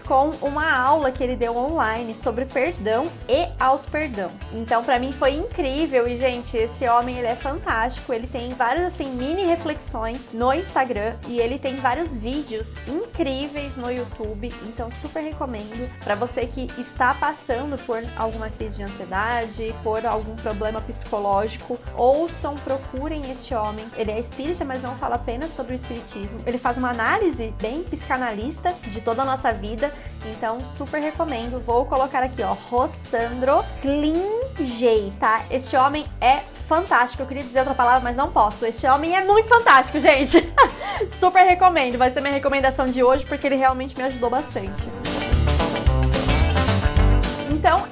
com uma aula que ele deu online sobre perdão e auto-perdão. Então, para mim foi incrível e gente, esse homem ele é fantástico, ele tem várias assim mini reflexões no Instagram e ele tem vários vídeos incríveis no YouTube, então super recomendo para você que está passando por alguma crise de ansiedade, por algum problema psicológico, ouçam, procurem este homem. Ele é espírita, mas não fala apenas sobre o espiritismo. Ele faz uma análise bem psicanalista de toda a nossa vida, então super recomendo. Vou colocar aqui, ó, Rossandro Klingey, tá? Este homem é fantástico. Eu queria dizer outra palavra, mas não posso. Este homem é muito fantástico, gente. Super recomendo. Vai ser minha recomendação de hoje porque ele realmente me ajudou bastante.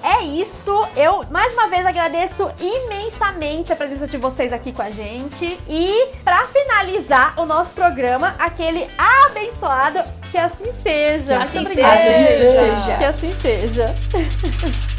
É isso. Eu mais uma vez agradeço imensamente a presença de vocês aqui com a gente. E para finalizar o nosso programa, aquele abençoado, que assim seja. Que assim seja. Que assim seja.